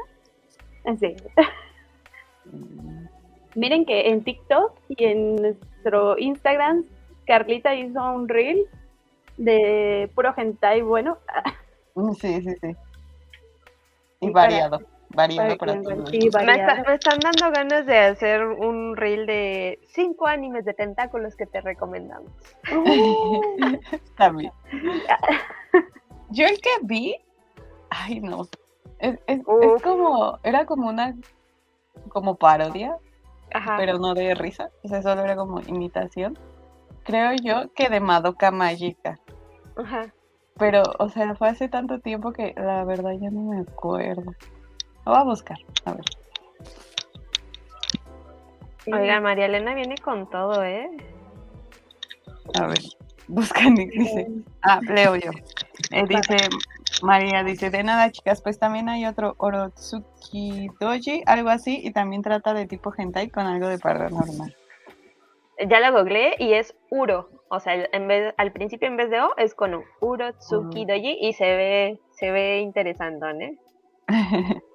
Sí. Miren que en TikTok y en nuestro Instagram, Carlita hizo un reel de puro hentai bueno. Sí, sí, sí. Y variado. variado para Me, están dando ganas de hacer un reel de cinco animes de tentáculos que te recomendamos. También. Yo el que vi, ay no, es, es, como, era como una, como parodia, pero no de risa, o sea, solo era como imitación. Creo yo que de Madoka Magica. Ajá. Pero, o sea, fue hace tanto tiempo que la verdad ya no me acuerdo. Lo voy a buscar, a ver. Oiga, María Elena viene con todo, ¿eh? A ver, buscan, dice. Ah, leo yo. Eh, dice, María dice, de nada, chicas, pues también hay otro Orotsuki Doji, algo así, y también trata de tipo hentai con algo de paranormal. Ya lo googleé y es Uro. O sea, en vez, al principio en vez de O es con U. Uro Tsuki Doji y se ve, se ve interesante, ¿eh?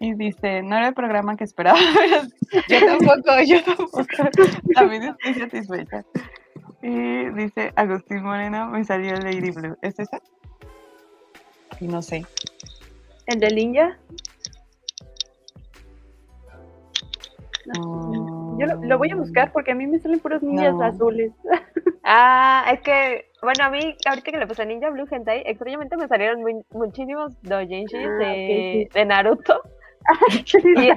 y dice, no era el programa que esperaba. yo tampoco, yo tampoco. También estoy satisfecha. Y dice, Agustín Moreno, me salió Lady Blue. ¿Es esa? Y no sé. ¿El de Ninja? Yo lo, voy a buscar porque a mí me salen puros ninjas azules. Ah, es que, bueno, a mí, ahorita que le puse Ninja Blue Hentai, extrañamente me salieron muchísimos doujinshis ah, de, de Naruto. y,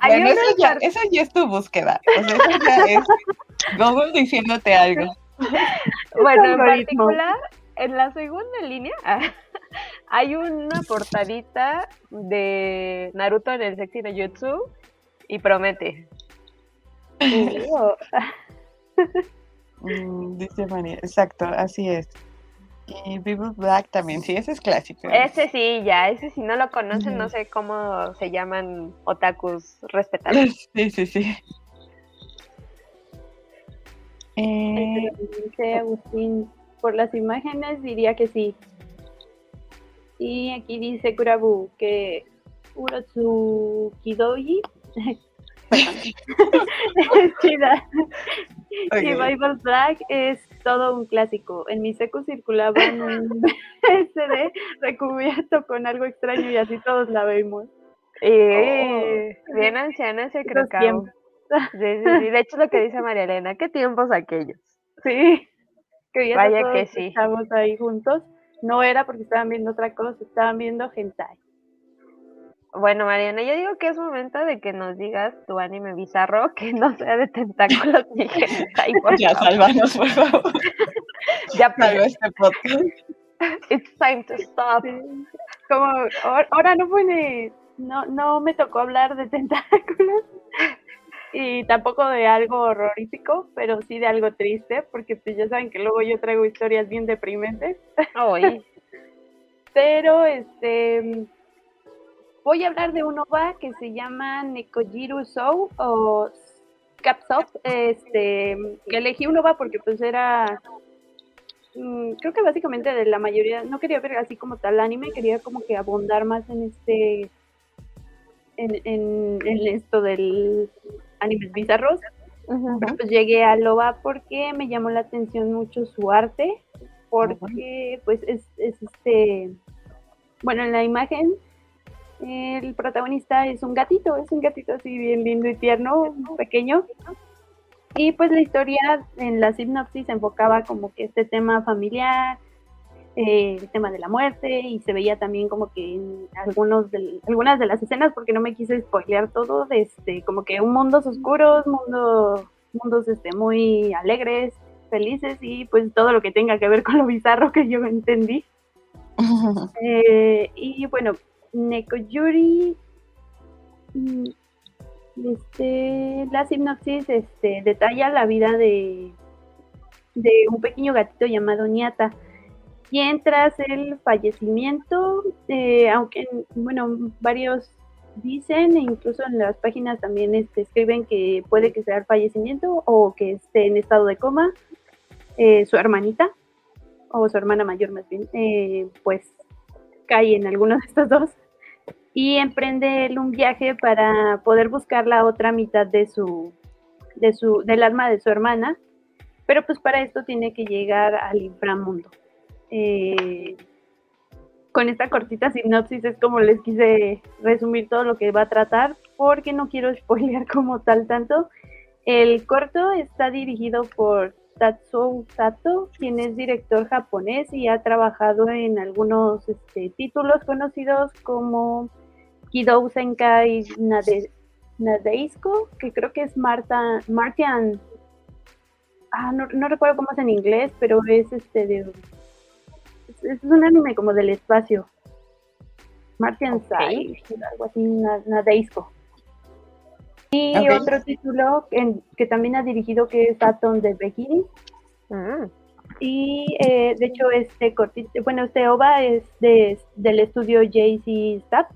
bueno, eso, ya, eso, ya, es tu búsqueda. O sea, eso ya es Google diciéndote algo. Bueno, en particular, en la segunda línea hay una portadita de Naruto en el sexy de Jutsu y promete. Mm, dice María, exacto, así es. Y People Black también, sí, ese es clásico. Ese sí, ya, ese si no lo conocen, no sé cómo se llaman otakus respetables. Sí, sí, sí. Eh, dice Agustín, por las imágenes diría que sí. Y aquí dice Kurabu que Urotsukidoji Chida. Y Bible Black es todo un clásico. En mi seco circulaba un SD recubierto con algo extraño y así todos la vemos. Eh, oh. Bien anciana ese creo Sí, De hecho, lo que dice María Elena, ¿qué tiempos aquellos? Sí, que Vaya que sí. Estamos ahí juntos. No era porque estaban viendo otra cosa, estaban viendo hentai. Bueno, Mariana, yo digo que es momento de que nos digas tu anime bizarro que no sea de tentáculos ni hentai, por Ya, salvanos, por favor. ya pagó este podcast. It's time to stop. Como, ahora no puede, no, no me tocó hablar de tentáculos. y tampoco de algo horrorífico, pero sí de algo triste, porque pues ya saben que luego yo traigo historias bien deprimentes. pero este voy a hablar de un OVA que se llama Nekojiru Sou o Capsop, este, elegí un OVA porque pues era mm, creo que básicamente de la mayoría, no quería ver así como tal anime, quería como que abundar más en este en, en, esto del animes bizarros. Pues llegué a Loba porque me llamó la atención mucho su arte, porque pues es, es este, bueno, en la imagen el protagonista es un gatito, es un gatito así bien lindo y tierno, pequeño. Y pues la historia en la sinopsis se enfocaba como que este tema familiar, eh, el tema de la muerte, y se veía también como que en algunos de, algunas de las escenas, porque no me quise spoilear todo, este, como que un mundos oscuros, mundo, mundos este, muy alegres, felices, y pues todo lo que tenga que ver con lo bizarro que yo entendí. Eh, y bueno, Nekojuri, mm, este, la sinopsis este, detalla la vida de, de un pequeño gatito llamado Niata, quien tras el fallecimiento, eh, aunque, bueno, varios dicen, e incluso en las páginas también este, escriben que puede que sea el fallecimiento o que esté en estado de coma, eh, su hermanita, o su hermana mayor más bien, eh, pues cae en alguno de estos dos y emprende él un viaje para poder buscar la otra mitad de su, de su, del alma de su hermana, pero pues para esto tiene que llegar al inframundo. Eh, con esta cortita sinopsis es como les quise resumir todo lo que va a tratar, porque no quiero spoilear como tal tanto. El corto está dirigido por Tatsuo Sato, quien es director japonés y ha trabajado en algunos este, títulos conocidos como Kidou Senkai Nade, Nadeisko, que creo que es Marta, Martian, ah, no, no, recuerdo cómo es en inglés, pero es este de, es, un anime como del espacio. Martian Sai, algo así, Nadeisko. Y otro título que también ha dirigido que es Atom de Begiri. Ah. Y eh, de hecho este cortito, bueno, este OVA es de, del estudio JC Stab.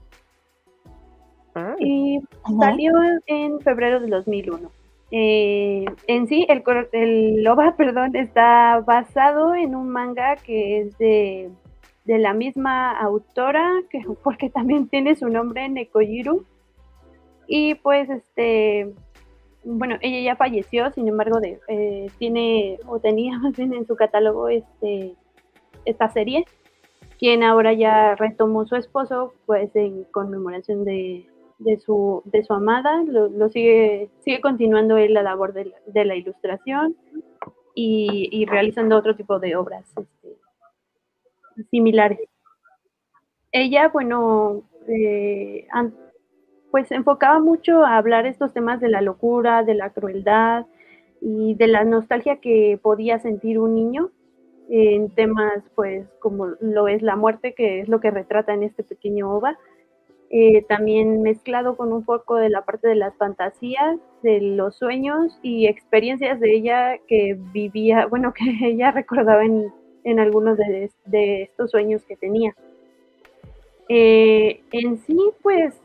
Ah. Y salió en febrero de 2001. Eh, en sí, el, el OVA, perdón, está basado en un manga que es de, de la misma autora, que, porque también tiene su nombre, Nekojiru y pues, este, bueno, ella ya falleció, sin embargo, eh, tiene o tenía más bien en su catálogo este, esta serie, quien ahora ya retomó su esposo, pues en conmemoración de, de su, de su amada, lo, sigue, sigue continuando él la labor de la, de la ilustración y, y, realizando otro tipo de obras este, similares. Ella, bueno, eh, pues enfocaba mucho a hablar estos temas de la locura, de la crueldad y de la nostalgia que podía sentir un niño en temas pues como lo es la muerte, que es lo que retrata en este pequeño ova. Eh, también mezclado con un poco de la parte de las fantasías, de los sueños y experiencias de ella que vivía, bueno, que ella recordaba en, en algunos de, estos sueños que tenía. Eh, en sí, pues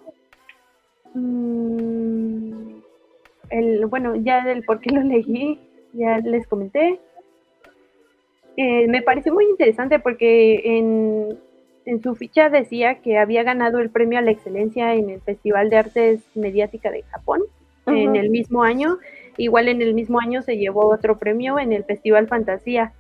Mm, el, bueno, ya del por qué lo leí, ya les comenté. Eh, me pareció muy interesante porque en, en, su ficha decía que había ganado el premio a la excelencia en el Festival de Artes Mediática de Japón en el mismo año. Igual en el mismo año se llevó otro premio en el Festival Fantasía.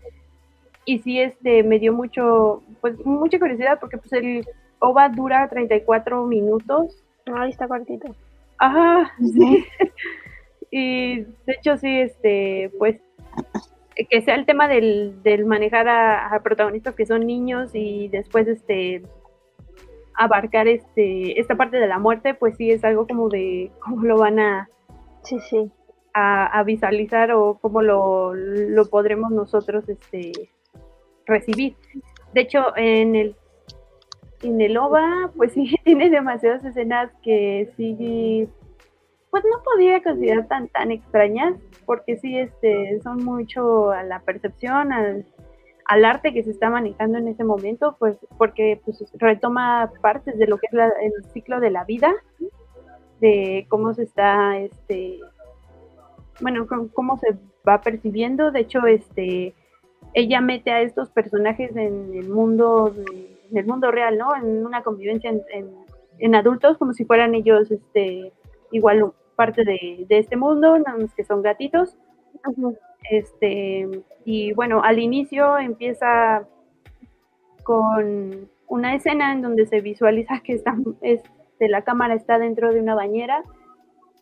Y sí, este, me dio mucho, pues mucha curiosidad porque pues el OVA dura 34 minutos Ahí está cortito. Ajá, sí. y de hecho sí, este, pues que sea el tema del, manejar a, protagonistas que son niños y después este abarcar este esta parte de la muerte, pues sí es algo como de cómo lo van a sí, sí. A, visualizar o cómo lo, lo podremos nosotros este recibir. De hecho, en el en pues sí, tiene demasiadas escenas que sí pues no podría considerar tan tan extrañas, porque sí este son mucho a la percepción, al, arte que se está manejando en ese momento, pues porque pues, retoma partes de lo que es el ciclo de la vida, de cómo se está, este, bueno, cómo se va percibiendo. De hecho, este, ella mete a estos personajes en el mundo, en el mundo real, ¿no? En una convivencia en, adultos, como si fueran ellos, este, igual parte de, este mundo, nada más que son gatitos. Este, y bueno, al inicio empieza con una escena en donde se visualiza que está, este, la cámara está dentro de una bañera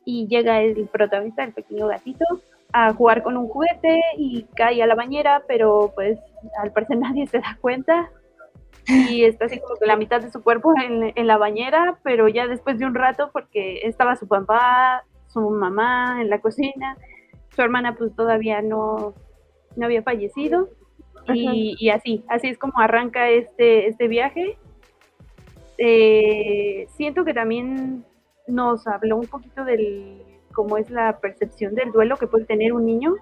y llega el protagonista, el pequeño gatito, a jugar con un juguete y cae a la bañera, pero pues al parecer nadie se da cuenta y está así como que la mitad de su cuerpo en, en, la bañera, pero ya después de un rato, porque estaba su papá, su mamá en la cocina, su hermana pues todavía no, no había fallecido, y, y, así, así es como arranca este, este viaje. Eh, siento que también nos habló un poquito del cómo es la percepción del duelo que puede tener un niño.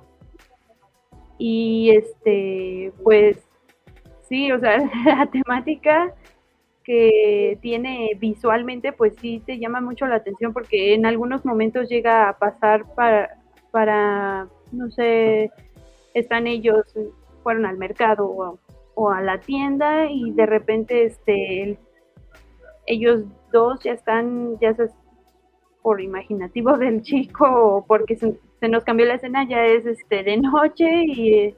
Y este, pues sí, o sea, la temática que tiene visualmente, pues sí te llama mucho la atención porque en algunos momentos llega a pasar para, para no sé, están ellos, fueron al mercado o, a la tienda y de repente este, ellos dos ya están, ya se, por imaginativo del chico o porque se, nos cambió la escena, ya es este de noche y,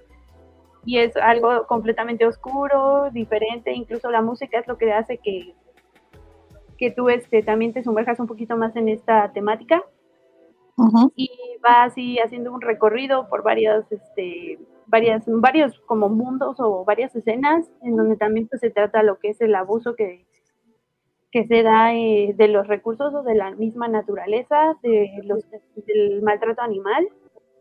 y es algo completamente oscuro, diferente, incluso la música es lo que hace que, que tú este, también te sumerjas un poquito más en esta temática. Y va así haciendo un recorrido por varios, este, varias, varios como mundos o varias escenas en donde también pues, se trata lo que es el abuso que, que se da eh, de los recursos o de la misma naturaleza, de los, del maltrato animal,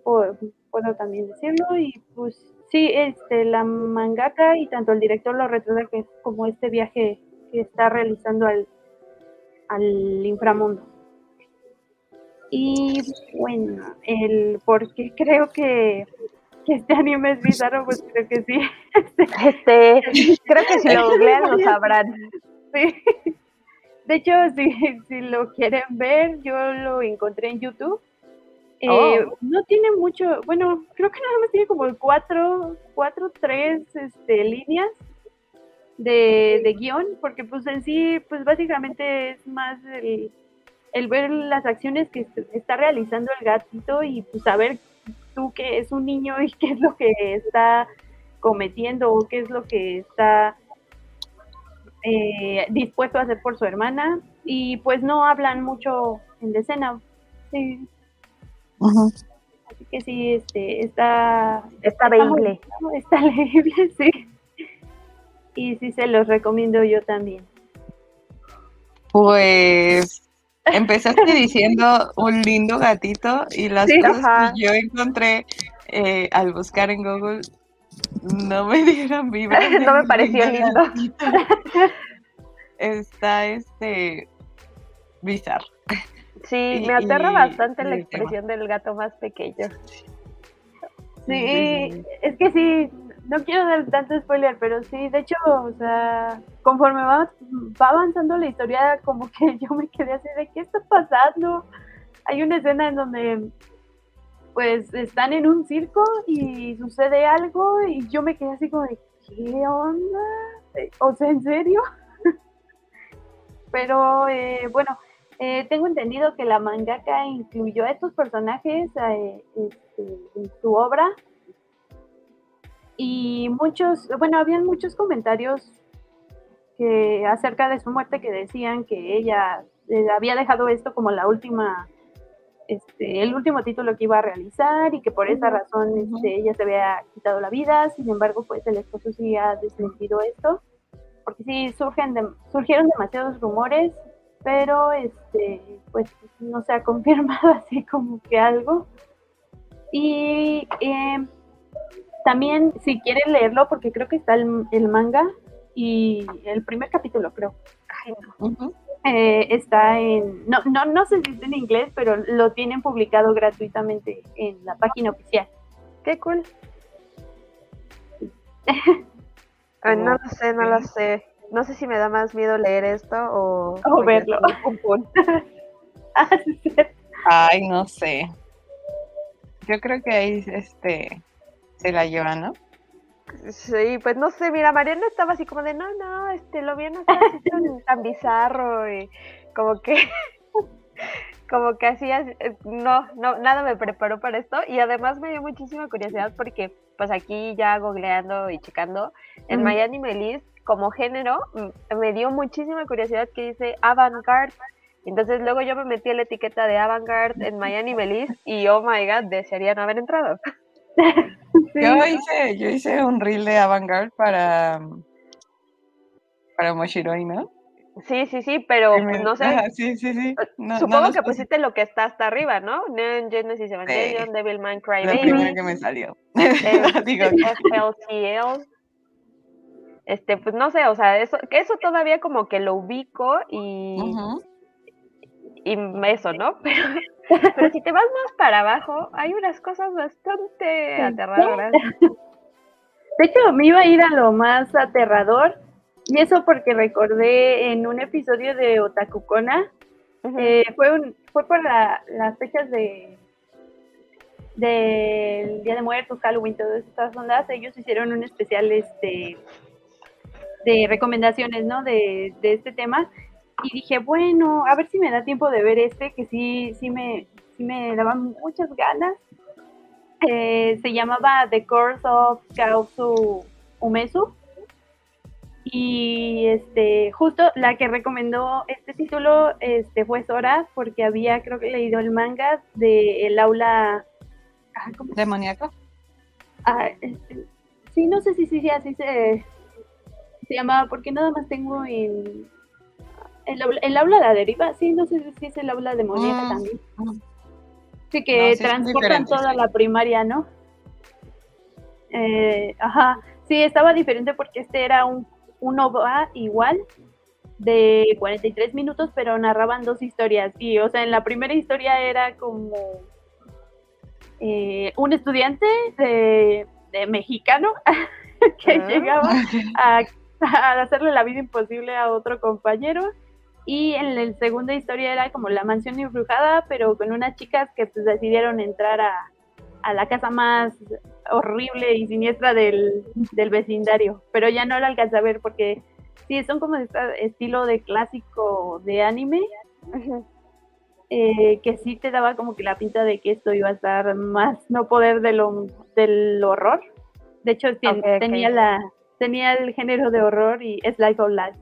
o, puedo también decirlo, y pues sí, este, la mangaka y tanto el director lo retrata que es como este viaje que está realizando al, al inframundo. Y bueno, el por qué creo que, que este anime es bizarro, pues creo que sí. Este, creo que si lo googlean lo sabrán. Sí. De hecho, si, si lo quieren ver, yo lo encontré en YouTube. Eh, oh. No tiene mucho, bueno, creo que nada más tiene como cuatro, cuatro, tres este, líneas de, de guion, porque pues en sí, pues básicamente es más el, el ver las acciones que está realizando el gatito y pues saber tú que es un niño y qué es lo que está cometiendo o qué es lo que está eh, dispuesto a hacer por su hermana y pues no hablan mucho en la escena. Sí. Así que sí, este, está... Está leíble. Está leíble, sí. Y sí se los recomiendo yo también. Pues empezaste diciendo un lindo gatito y las cosas que yo encontré eh, al buscar en Google no me dieron viva. no me pareció lindo. Está este bizarro. Sí, me aterra bastante la expresión del gato más pequeño. Sí, es que sí, no quiero dar tanto spoiler, pero sí, de hecho, o sea, conforme va, va avanzando la historia, como que yo me quedé así de, ¿qué está pasando? Hay una escena en donde pues están en un circo y sucede algo y yo me quedé así como de, ¿qué onda? O sea, ¿en serio? Pero eh, bueno, eh, tengo entendido que la mangaka incluyó a estos personajes eh, este, en su obra. Y muchos, bueno, habían muchos comentarios que acerca de su muerte que decían que ella había dejado esto como la última este, el último título que iba a realizar y que por esa razón este, ella se había quitado la vida, sin embargo, pues el esposo sí ha desmentido esto, porque sí surgen surgieron demasiados rumores, pero este, pues no se ha confirmado así como que algo. Y em, también, si quieren leerlo, porque creo que está el, manga y el primer capítulo, creo. Eh, está en, no, no, no sé si está en inglés, pero lo tienen publicado gratuitamente en la página oficial. Qué cool. no lo sé, no lo sé. No sé si me da más miedo leer esto o, o verlo. Ah, Ay, no sé. Yo creo que ahí este se la lleva, ¿no? Sí, pues no sé, mira, Mariana estaba así como de, no, no, este, lo vi en tan bizarro y como que, como que así, no, no, nada me preparó para esto y además me dio muchísima curiosidad porque, pues aquí ya googleando y checando, en Miami Melis, como género, me dio muchísima curiosidad que dice avant-garde. Entonces luego yo me metí la etiqueta de avant-garde en Miami Melis y, oh my god, desearía no haber entrado. Yo hice, yo hice un reel de avant-garde para, para Moshiroi, ¿no? Sí, sí, sí, pero pues, no sé. sí, sí, sí. Supongo que pusiste lo que está hasta arriba, ¿no? Neon Genesis Evangelion, Devil Mind Cry La primera que me salió. Digo, FLCL. Este, pues no sé, o sea, eso, que eso todavía como que lo ubico y, y eso, ¿no? Pero pero si te vas más para abajo, hay unas cosas bastante aterradoras. De hecho, me iba a ir a lo más aterrador, y eso porque recordé en un episodio de Otakukona, eh, fue, un, fue por las fechas de del Día de Muertos, Halloween, todas estas ondas, ellos hicieron un especial este de recomendaciones, ¿no? De, de este tema y dije, bueno, a ver si me da tiempo de ver este, que sí, sí me, sí me daban muchas ganas. Eh, se llamaba The Course of Kaosu Umesu. Y este, justo la que recomendó este título este, fue Sora, porque había, creo que leído el manga de El aula. Ah, ¿Demoníaco? Ah, este, sí, no sé si, sí, así se, se llamaba, porque nada más tengo en el, el aula de la deriva, sí, no sé si es el aula de mm, también. Mm. Sí, que transportan toda la primaria, ¿no? Eh, ajá, sí, estaba diferente porque este era un, un OVA igual de 43 minutos, pero narraban dos historias. Y, o sea, en la primera historia era como eh, un estudiante de, mexicano que ah. llegaba a, a, hacerle la vida imposible a otro compañero y en la segunda historia era como la mansión embrujada, pero con unas chicas que pues decidieron entrar a, la casa más horrible y siniestra del, vecindario. Pero ya no la alcanza a ver porque sí, son como este estilo de clásico de anime. Eh, que sí te daba como que la pinta de que esto iba a estar más no poder de lo, del horror. De hecho, tenía la tenía el género de horror y es Life of Life.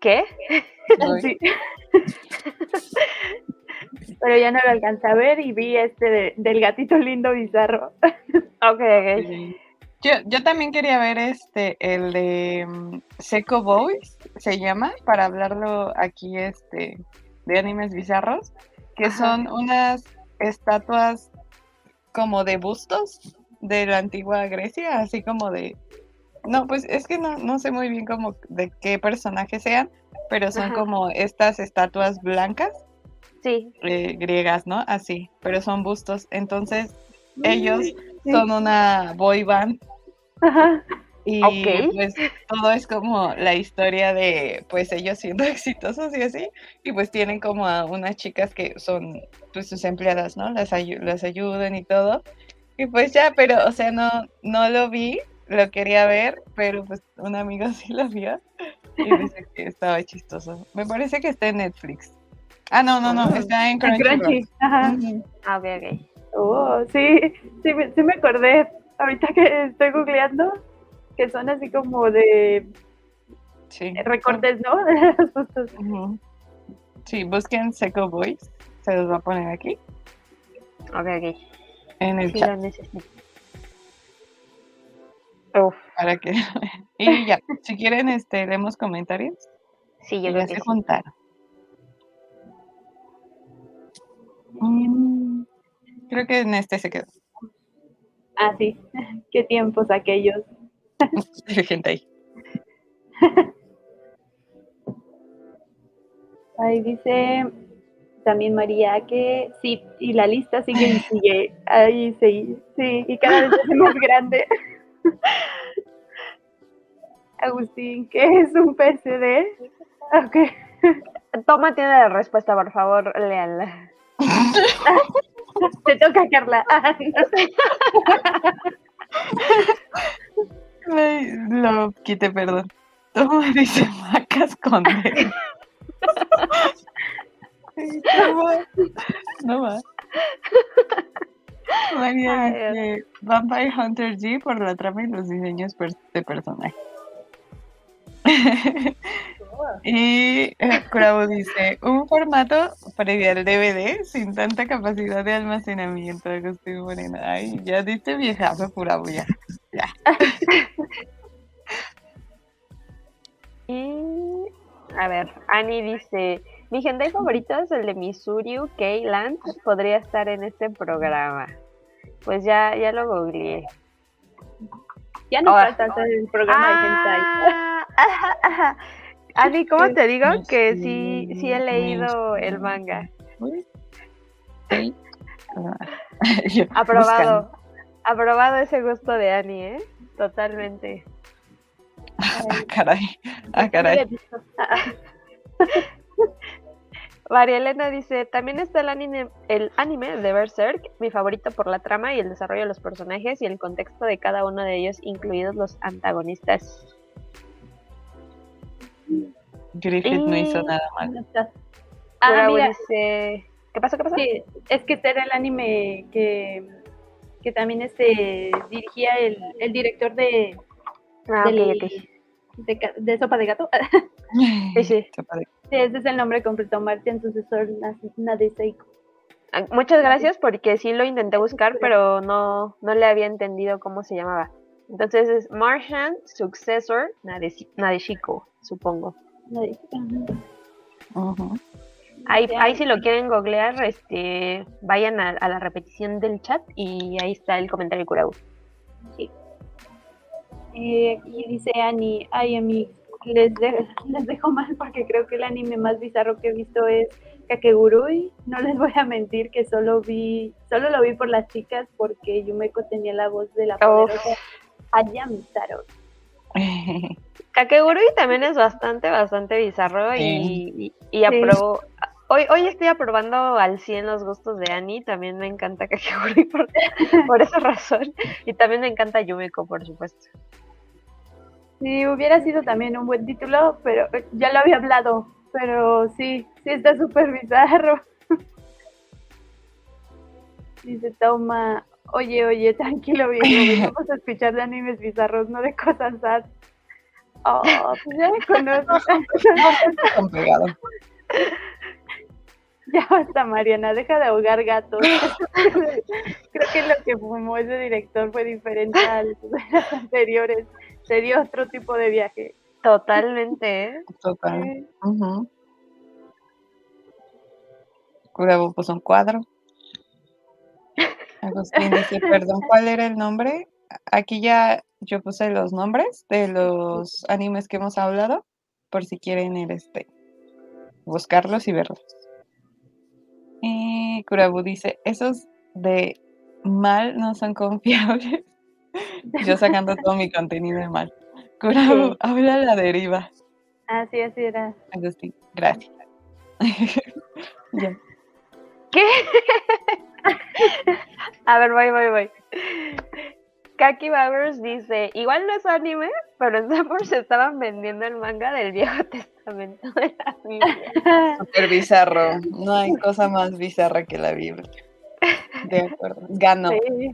¿Qué? Pero ya no lo alcancé a ver y vi este del gatito lindo bizarro. ok, ok. Yo, yo también quería ver este, el de um, Seco Boys, se llama, para hablarlo aquí este, de animes bizarros, que son unas estatuas como de bustos de la antigua Grecia, así como de no, pues es que no, no sé muy bien como de qué personaje sean, pero son como estas estatuas blancas. Sí. Eh, griegas, ¿no? Así, pero son bustos. Entonces, ellos son una boy band. Ajá. Y pues todo es como la historia de pues ellos siendo exitosos y así. Y pues tienen como a unas chicas que son pues sus empleadas, ¿no? Las, las ayudan y todo. Y pues ya, pero o sea, no, no lo vi, lo quería ver, pero pues un amigo sí lo vio y dice que estaba chistoso. Me parece que está en Netflix. Ah, no, no, no, ah. está en Crunchy. Ajá. Ah, ok, Oh, sí, sí, sí me acordé. Ahorita que estoy googleando, que son así como de sí. recortes, ¿no? De Sí, busquen Seco Boys, se los va a poner aquí. Ok, ok. En el chat. Para que y ya, si quieren, este, leemos comentarios. Sí, yo creo que juntar. Mm, creo que en este se quedó. Ah, sí. Qué tiempos aquellos. Hay gente ahí. Ahí dice también María que sí, y la lista sigue y sigue. Ahí sí, sí, y cada vez es más grande. Agustín, ¿qué es un PCD? Okay. Toma, tiene la respuesta, por favor, léala. Te toca, Carla. Lo quité, perdón. Toma, dice macas con No más. No más. María dice Vampire Hunter G por la trama y los diseños de personaje. y eh, dice, un formato previo al DVD sin tanta capacidad de almacenamiento. Agustín Moreno. Ay, ya diste viejazo, Curabo, ya. ya. y, a ver, Annie dice, mi gente favorito es el de Missouri, K-Land, podría estar en este programa. Pues ya, ya lo googleé. Ya no falta hacer el programa de Hentai. Ah, Ani, ¿cómo te digo que sí, sí he leído el manga? Aprobado. Aprobado ese gusto de Ani, ¿eh? Totalmente. Ah, caray. Ah, caray. María Elena dice, también está el anime, el anime de Berserk, mi favorito por la trama y el desarrollo de los personajes y el contexto de cada uno de ellos, incluidos los antagonistas. Griffith no hizo nada mal. Ah, mira. ¿Qué pasó? ¿Qué pasó? es que este era el anime que, que también este dirigía el, el director de, ah, de, Sopa de Gato. sí, sí. ese es el nombre completo, Martin Sucesor Nadeseiko. Ah, muchas gracias porque sí lo intenté buscar, pero no, no le había entendido cómo se llamaba. Entonces es Martian Successor Nadeshiko, supongo. Ahí, ahí si lo quieren googlear, este, vayan a, la repetición del chat y ahí está el comentario curado. Eh, y dice Ani, ay mí les, les dejo mal porque creo que el anime más bizarro que he visto es Kakegurui. No les voy a mentir que solo vi, solo lo vi por las chicas porque Yumeko tenía la voz de la poderosa Ayami Taro. Kakegurui también es bastante, bastante bizarro y, y, aprobó. Hoy, hoy estoy aprobando al 100 los gustos de Annie, también me encanta Kakegurui por, por esa razón. Y también me encanta Yumeko, por supuesto. Sí, hubiera sido también un buen título, pero ya lo había hablado, pero sí, sí está súper bizarro. Dice Toma, oye, oye, tranquilo, viejo, vamos a escuchar de animes bizarros, no de cosas sad. Oh, pues ya me conozco. Ya basta, Mariana, deja de ahogar gatos. Creo que lo que fumó ese director fue diferente a los anteriores. Sería otro tipo de viaje. Totalmente, ¿eh? Total. Uh puso un cuadro. Agustín dice, perdón, ¿cuál era el nombre? Aquí ya yo puse los nombres de los animes que hemos hablado, por si quieren ir este, buscarlos y verlos. Y Kurabu dice, esos de mal no son confiables. yo sacando todo mi contenido de mal. Kurabu, habla a la deriva. Así, así era. Agustín, gracias. ¿Qué? a ver, voy, voy, voy. Kaki Bowers dice, igual no es anime, pero en Sampers se estaban vendiendo el manga del Viejo Testamento de la Biblia. Súper bizarro. No hay cosa más bizarra que la Biblia. De acuerdo. Gano.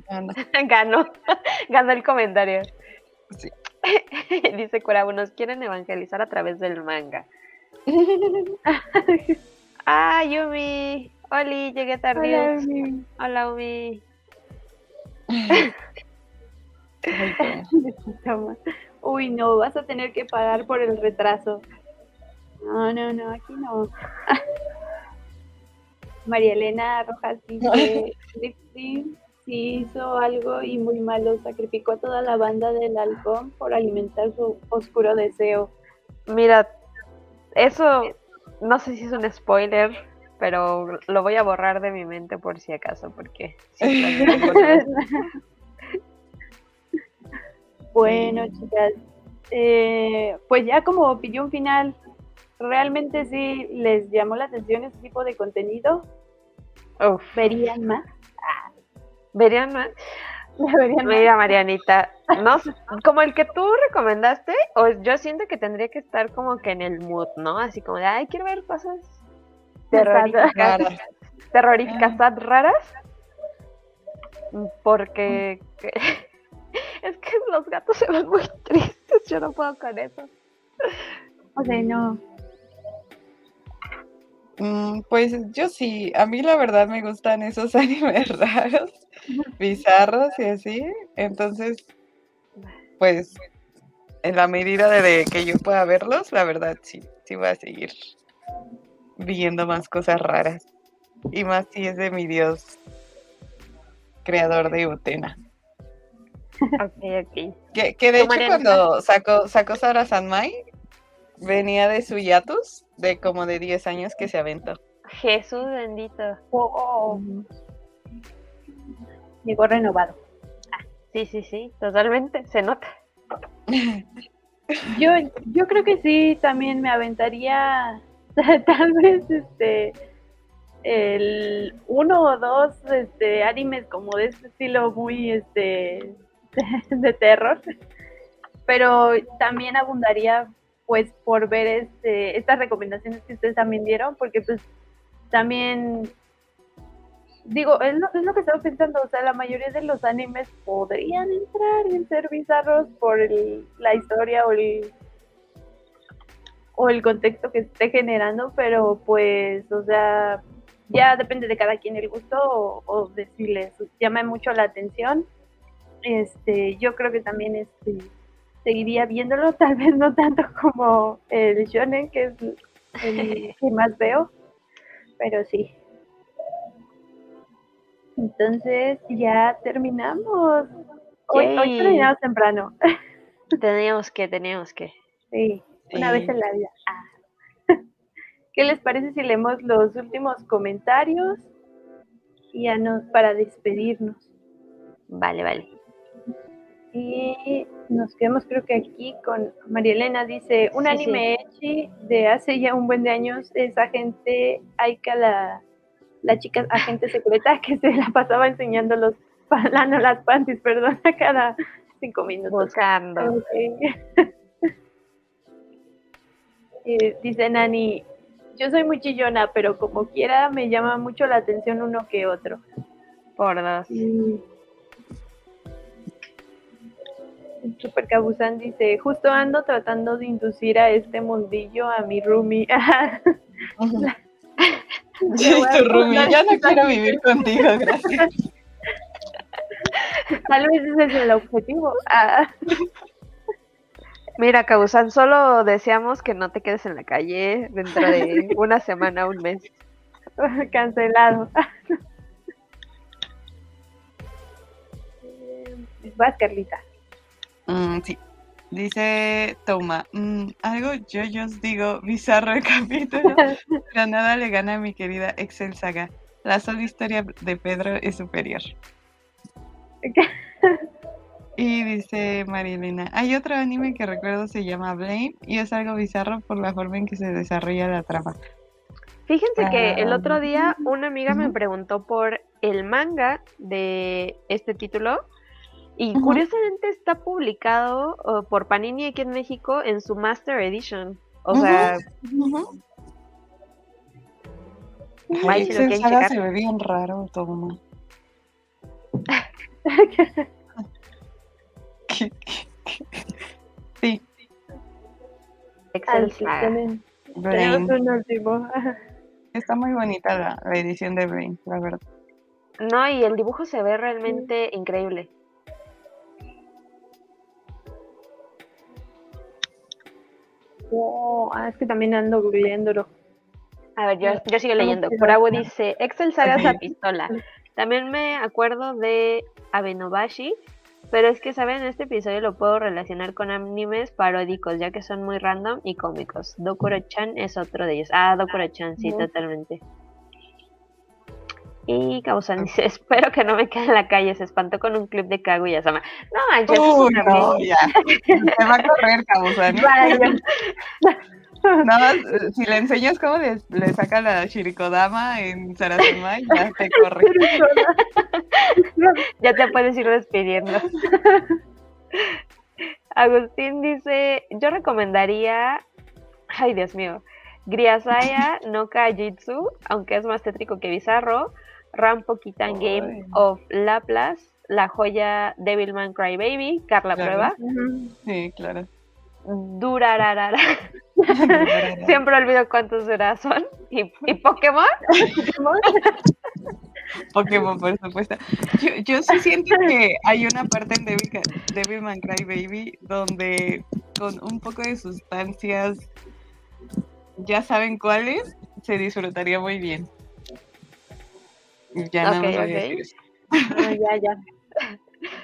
Gano. Ganó. el comentario. Sí. dice Kurabu, nos quieren evangelizar a través del manga. ah, Yumi. Oli, llegué tarde. Hola, Umi. Hola, Umi. Uy, no, vas a tener que pagar por el retraso. No, no, no, aquí no. María Elena Rojas dice, sí hizo algo y muy malo, sacrificó a toda la banda del halcón por alimentar su oscuro deseo. Mira, eso no sé si es un spoiler, pero lo voy a borrar de mi mente por si acaso, porque... bueno, chicas, eh, pues ya como opinión final, ¿realmente sí les llamó la atención este tipo de contenido? ¿Verían más? ¿Verían más? Mira, Marianita, no como el que tú recomendaste, o yo siento que tendría que estar como que en el mood, ¿no? Así como de, ay, quiero ver cosas terroríficas, terroríficas raras, porque es que los gatos se ven muy tristes, yo no puedo con eso. O sea, no. Mm, pues yo sí, a mí la verdad me gustan esos animes raros bizarros y así. Entonces, pues, en la medida de que yo pueda verlos, la verdad sí, sí voy a seguir viendo más cosas raras. Y más si es de mi dios creador de Utena. Ok, ok. Que, que de hecho cuando sacó, sacó Sara Sanmai, venía de su yatus de como de 10 años que se aventó. Jesús bendito. Oh, llegó renovado. sí, sí, sí, totalmente, se nota. yo, yo creo que sí, también me aventaría tal vez este el uno o dos este animes como de este estilo muy este de, terror pero también abundaría pues por ver este estas recomendaciones que ustedes también dieron porque pues también digo, es lo, es lo que estaba pensando, o sea, la mayoría de los animes podrían entrar en ser bizarros por la historia o el, o el contexto que esté generando, pero pues, o sea, ya depende de cada quien el gusto o, o de si les llama mucho la atención. Este, yo creo que también este, seguiría viéndolo, tal vez no tanto como el shonen, que es el que más veo, pero sí, entonces ya terminamos. Hoy, terminamos temprano. Teníamos que, teníamos que. Sí, una vez en la vida. Ah. ¿Qué les parece si leemos los últimos comentarios? Y ya nos, para despedirnos. Vale, vale. Y nos quedamos creo que aquí con María Elena, dice, un anime de hace ya un buen de años es agente Aika la la chica agente secreta que se la pasaba enseñando los no, las panties, perdón, a cada cinco minutos. Buscando. dice Nani, yo soy muy chillona, pero como quiera me llama mucho la atención uno que otro. Por dos. Super Cabuzán dice, justo ando tratando de inducir a este mundillo a mi roomie. ya no quiero vivir contigo, gracias. Tal vez ese es el objetivo. Ah. Mira, Cabusan, solo deseamos que no te quedes en la calle dentro de una semana, un mes. Cancelado. Vas, Carlita. Mm, sí. Dice Toma, mm, algo yo, yo os digo, bizarro el capítulo, pero nada le gana a mi querida Excel Saga. La sola historia de Pedro es superior. Y dice Marilena, hay otro anime que recuerdo se llama Blame y es algo bizarro por la forma en que se desarrolla la trama. Fíjense que el otro día ah, una amiga me preguntó por el manga de este título y curiosamente está publicado uh, por Panini aquí en México en su Master Edition. O sea. Ay, si se ve bien raro, todo sí. Excel Tenemos un último. Está muy bonita la, la edición de Brain, la verdad. No, y el dibujo se ve realmente increíble. Ah, es que también ando googleándolo. A ver, yo, yo sigo leyendo. Por agua dice, Excel Saga la pistola. También me acuerdo de Abenobashi, Pero es que, ¿saben? Este episodio lo puedo relacionar con animes paródicos, ya que son muy random y cómicos. Dokuro-chan es otro de ellos. Ah, Dokuro-chan, sí, totalmente. Y Kausan dice, espero que no me quede en la calle, se espantó con un clip de Kaguya-sama. No manches, Uy, no, ya. Se va a correr Kausan. Nada más, si le enseñas cómo le, le saca la Shirikodama en Sarasuma, ya te corre. ya te puedes ir despidiendo. Agustín dice, yo recomendaría, ay Dios mío, Griasaya no Kajitsu, aunque es más tétrico que bizarro, Rampo Kitan Game of Laplace, la joya Devilman Crybaby, Carla Prueba. Sí, claro. Durararara. Siempre olvido cuántos duras son. ¿Y, Pokémon? Pokémon, por supuesto. Yo, sí siento que hay una parte en Devil, Devilman Crybaby donde con un poco de sustancias, ya saben cuáles, se disfrutaría muy bien. Ya no voy ah, ya, ya.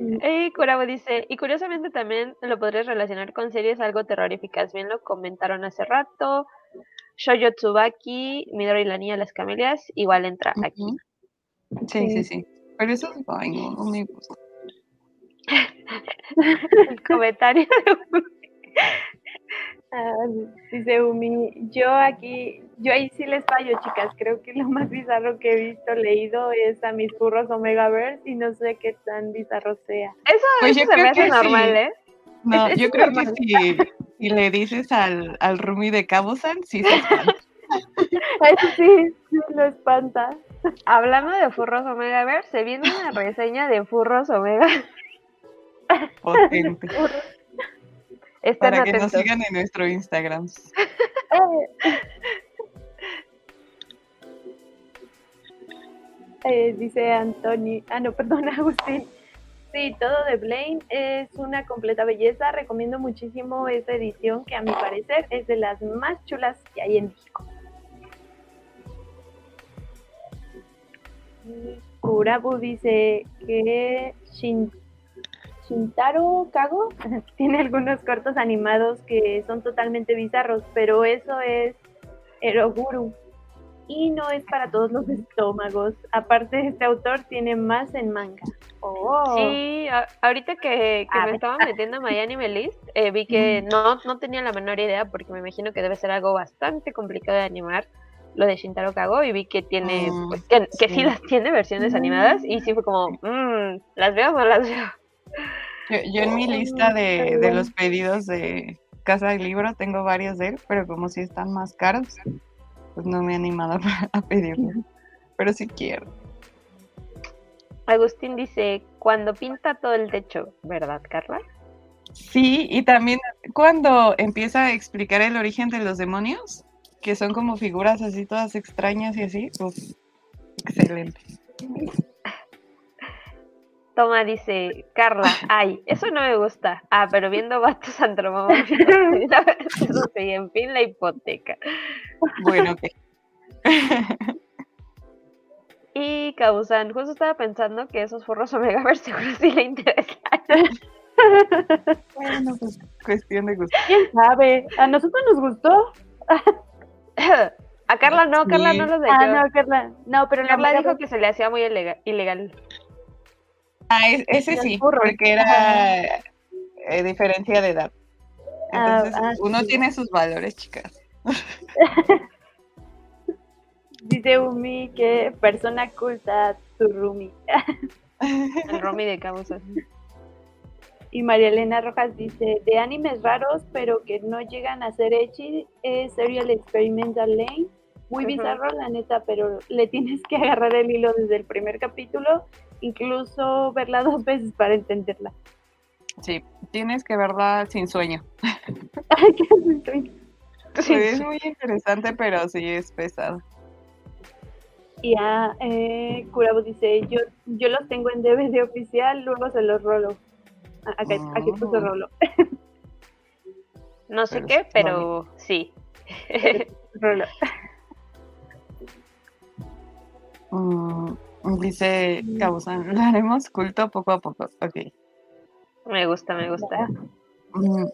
Y Kurabo dice, y curiosamente también lo podrías relacionar con series algo terroríficas. Bien lo comentaron hace rato. Shoujo Tsubaki, Midori y la niña de las camelias, igual entra aquí. Sí, sí, sí. Pero eso es bueno, no me gusta. El comentario de Ah, dice Umi, yo aquí, yo ahí sí les fallo, chicas. Creo que lo más bizarro que he visto, leído, es a mis burros Omegaverse y no sé qué tan bizarro sea. Eso, pues se me hace normal, ¿eh? No, yo creo que si, si, le dices al, al Rumi de Cabosan, sí se espanta. sí, sí, lo espanta. Hablando de furros Omegaverse, se viene una reseña de furros Omega. Potente. Para que nos sigan en nuestro Instagram. Eh, dice Antonio, ah no, perdón, Agustín. Sí, todo de Blaine es una completa belleza. Recomiendo muchísimo esta edición que a mi parecer es de las más chulas que hay en México. Kurabu dice que Shin Shintaro Kago tiene algunos cortos animados que son totalmente bizarros, pero eso es Eroguru y no es para todos los estómagos. Aparte, este autor tiene más en manga. Oh. Sí, ahorita que, me estaba metiendo a My Anime List, eh, vi que no, no tenía la menor idea porque me imagino que debe ser algo bastante complicado de animar lo de Shintaro Kago y vi que tiene, ah, pues, que, sí. las tiene versiones animadas y sí fue como, mmm, ¿las veo o no las veo? Yo, en mi lista de, de, los pedidos de Casa del Libro tengo varios de él, pero como si están más caros, pues no me he animado a pedirlo. Pero sí quiero. Agustín dice, cuando pinta todo el techo, ¿verdad, Carla? Sí, y también cuando empieza a explicar el origen de los demonios, que son como figuras así todas extrañas y así, pues excelente. Toma dice, Carla, ay, eso no me gusta. Ah, pero viendo vatos antropomórficos, sí, en fin, la hipoteca. Bueno, ok. y Causan, justo estaba pensando que esos forros Omega Ver seguro sí le interesan. bueno, pues cuestión de gusto. ¿Quién sabe? A nosotros nos gustó. A Carla no, Carla no lo dejó. Ah, no, Carla. No, pero Carla dijo que se le hacía muy ilegal. Ah, ese sí, porque era eh, diferencia de edad. Ah, Entonces, ah, uno tiene sus valores, chicas. Dice Umi que persona culta tu Rumi. El Rumi de Cabos. Y María Elena Rojas dice, de animes raros, pero que no llegan a ser echi, es Serial Experimental Lane. Muy bizarro, la neta, pero le tienes que agarrar el hilo desde el primer capítulo incluso verla dos veces para entenderla. Sí, tienes que verla sin sueño. Ay, qué sin sueño. Sí, es muy interesante, pero sí es pesado. Y a eh, Curabo dice, yo, yo los tengo en DVD oficial, luego se los rolo. Aquí, aquí puso oh. rolo. No sé qué, pero sí. rolo. Mm, Dice Cabuzán, lo haremos culto poco a poco. Ok. Me gusta, me gusta. Mm,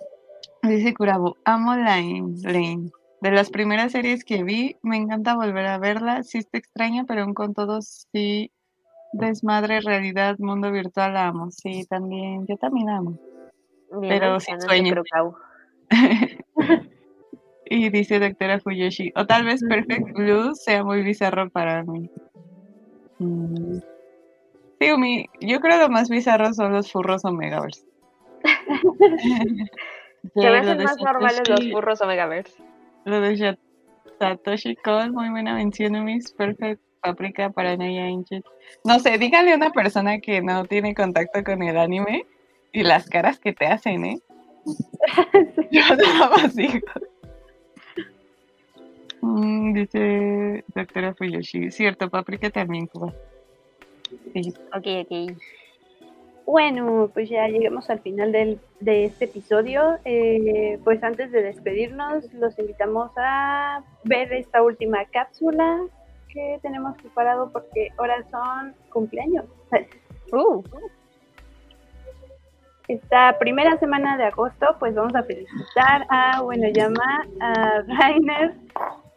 dice Curabu, amo Lane, Lane. De las primeras series que vi, me encanta volver a verla. Sí está extraña, pero aún con todo sí desmadre, realidad, mundo virtual la amo. Sí, también, yo también amo. pero sin sueño. y dice doctora Fuyoshi, o tal vez Perfect Blue sea muy bizarro para mí. Mm. Sí, mi, yo creo que lo más bizarro son los furros Omegaverse. que a veces más normales los furros Omegaverse. Lo de Satoshi Kon, muy buena mención, mis Perfect Paprika para Naya Angel. No sé, díganle a una persona que no tiene contacto con el anime y las caras que te hacen, ¿eh? Yo nada más digo. Mm, dice doctora Fuyoshi. Cierto, Paprika también, Cuba. Sí. Ok, ok. Bueno, pues ya llegamos al final del, de este episodio. Eh, pues antes de despedirnos, los invitamos a ver esta última cápsula que tenemos preparado porque ahora son cumpleaños. Uh. Esta primera semana de agosto, pues vamos a felicitar a, bueno, llama a Rainer,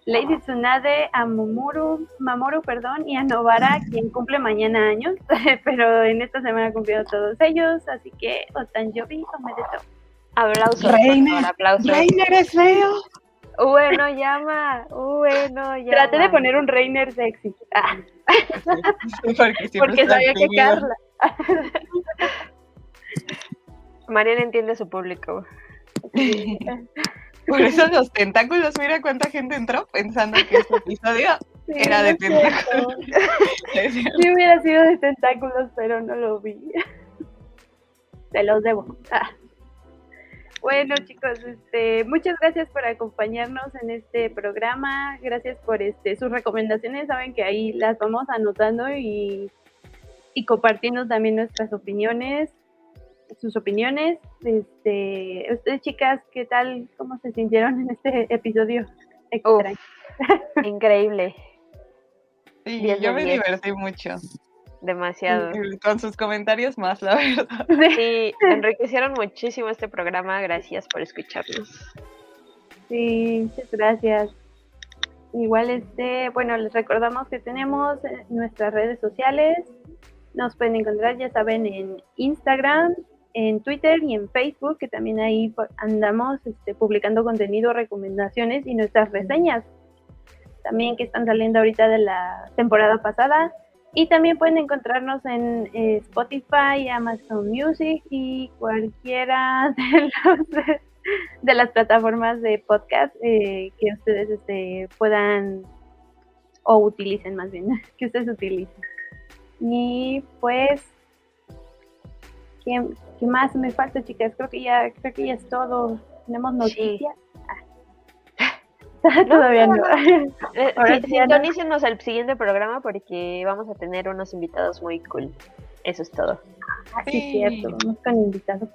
Lady Tsunade, a Mamoru, Mamoru, perdón, y a Novara, quien cumple mañana años, pero en esta semana cumplieron todos ellos, así que Otanjobi o Medeto. Aplausos, Reiner, aplausos. Reiner es feo. Bueno, llama, bueno, llama. Traté de poner un Reiner sexy. Ah. Porque, sabía que Carla. Mariana entiende su público. Por eso los tentáculos, mira cuánta gente entró pensando que este episodio era de tentáculos. sí hubiera sido de tentáculos, pero no lo vi. Se los debo. Ah. Bueno chicos, este, muchas gracias por acompañarnos en este programa, gracias por este, sus recomendaciones, saben que ahí las vamos anotando y, y compartiendo también nuestras opiniones sus opiniones. Este, ustedes chicas, ¿qué tal? ¿Cómo se sintieron en este episodio increíble. Sí, yo me divertí mucho. Demasiado. Con sus comentarios más, la verdad. Sí, enriquecieron muchísimo este programa. Gracias por escucharnos. Sí, muchas gracias. Igual este, bueno, les recordamos que tenemos nuestras redes sociales. Nos pueden encontrar, ya saben, en Instagram, en Twitter y en Facebook, que también ahí andamos este, publicando contenido, recomendaciones y nuestras reseñas, también que están saliendo ahorita de la temporada pasada. Y también pueden encontrarnos en eh, Spotify, Amazon Music y cualquiera de, de las plataformas de podcast eh, que ustedes este, puedan o utilicen más bien, que ustedes utilicen. Y pues ¿Qué, más me falta, chicas? Creo que ya, creo que ya es todo. ¿Tenemos noticias? Ah. Todavía no. Eh, sintonícenos al siguiente programa porque vamos a tener unos invitados muy cool. Eso es todo. Ah, sí, cierto. Vamos con invitados.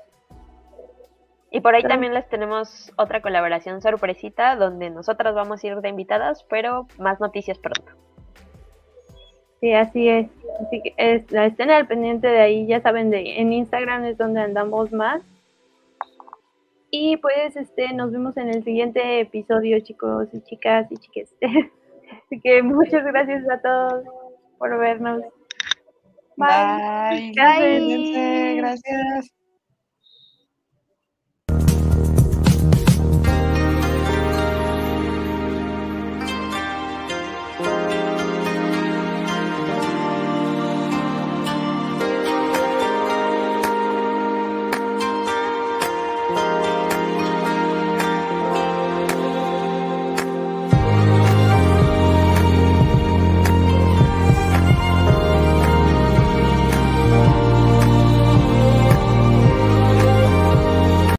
Y por ahí también les tenemos otra colaboración sorpresita donde nosotras vamos a ir de invitadas, pero más noticias pronto. Sí, así es. Así que estén al pendiente de ahí, ya saben, de en Instagram es donde andamos más. Y pues este nos vemos en el siguiente episodio, chicos y chicas y chiques. Así que muchas gracias a todos por vernos. Bye. Bye. Bye. Gracias.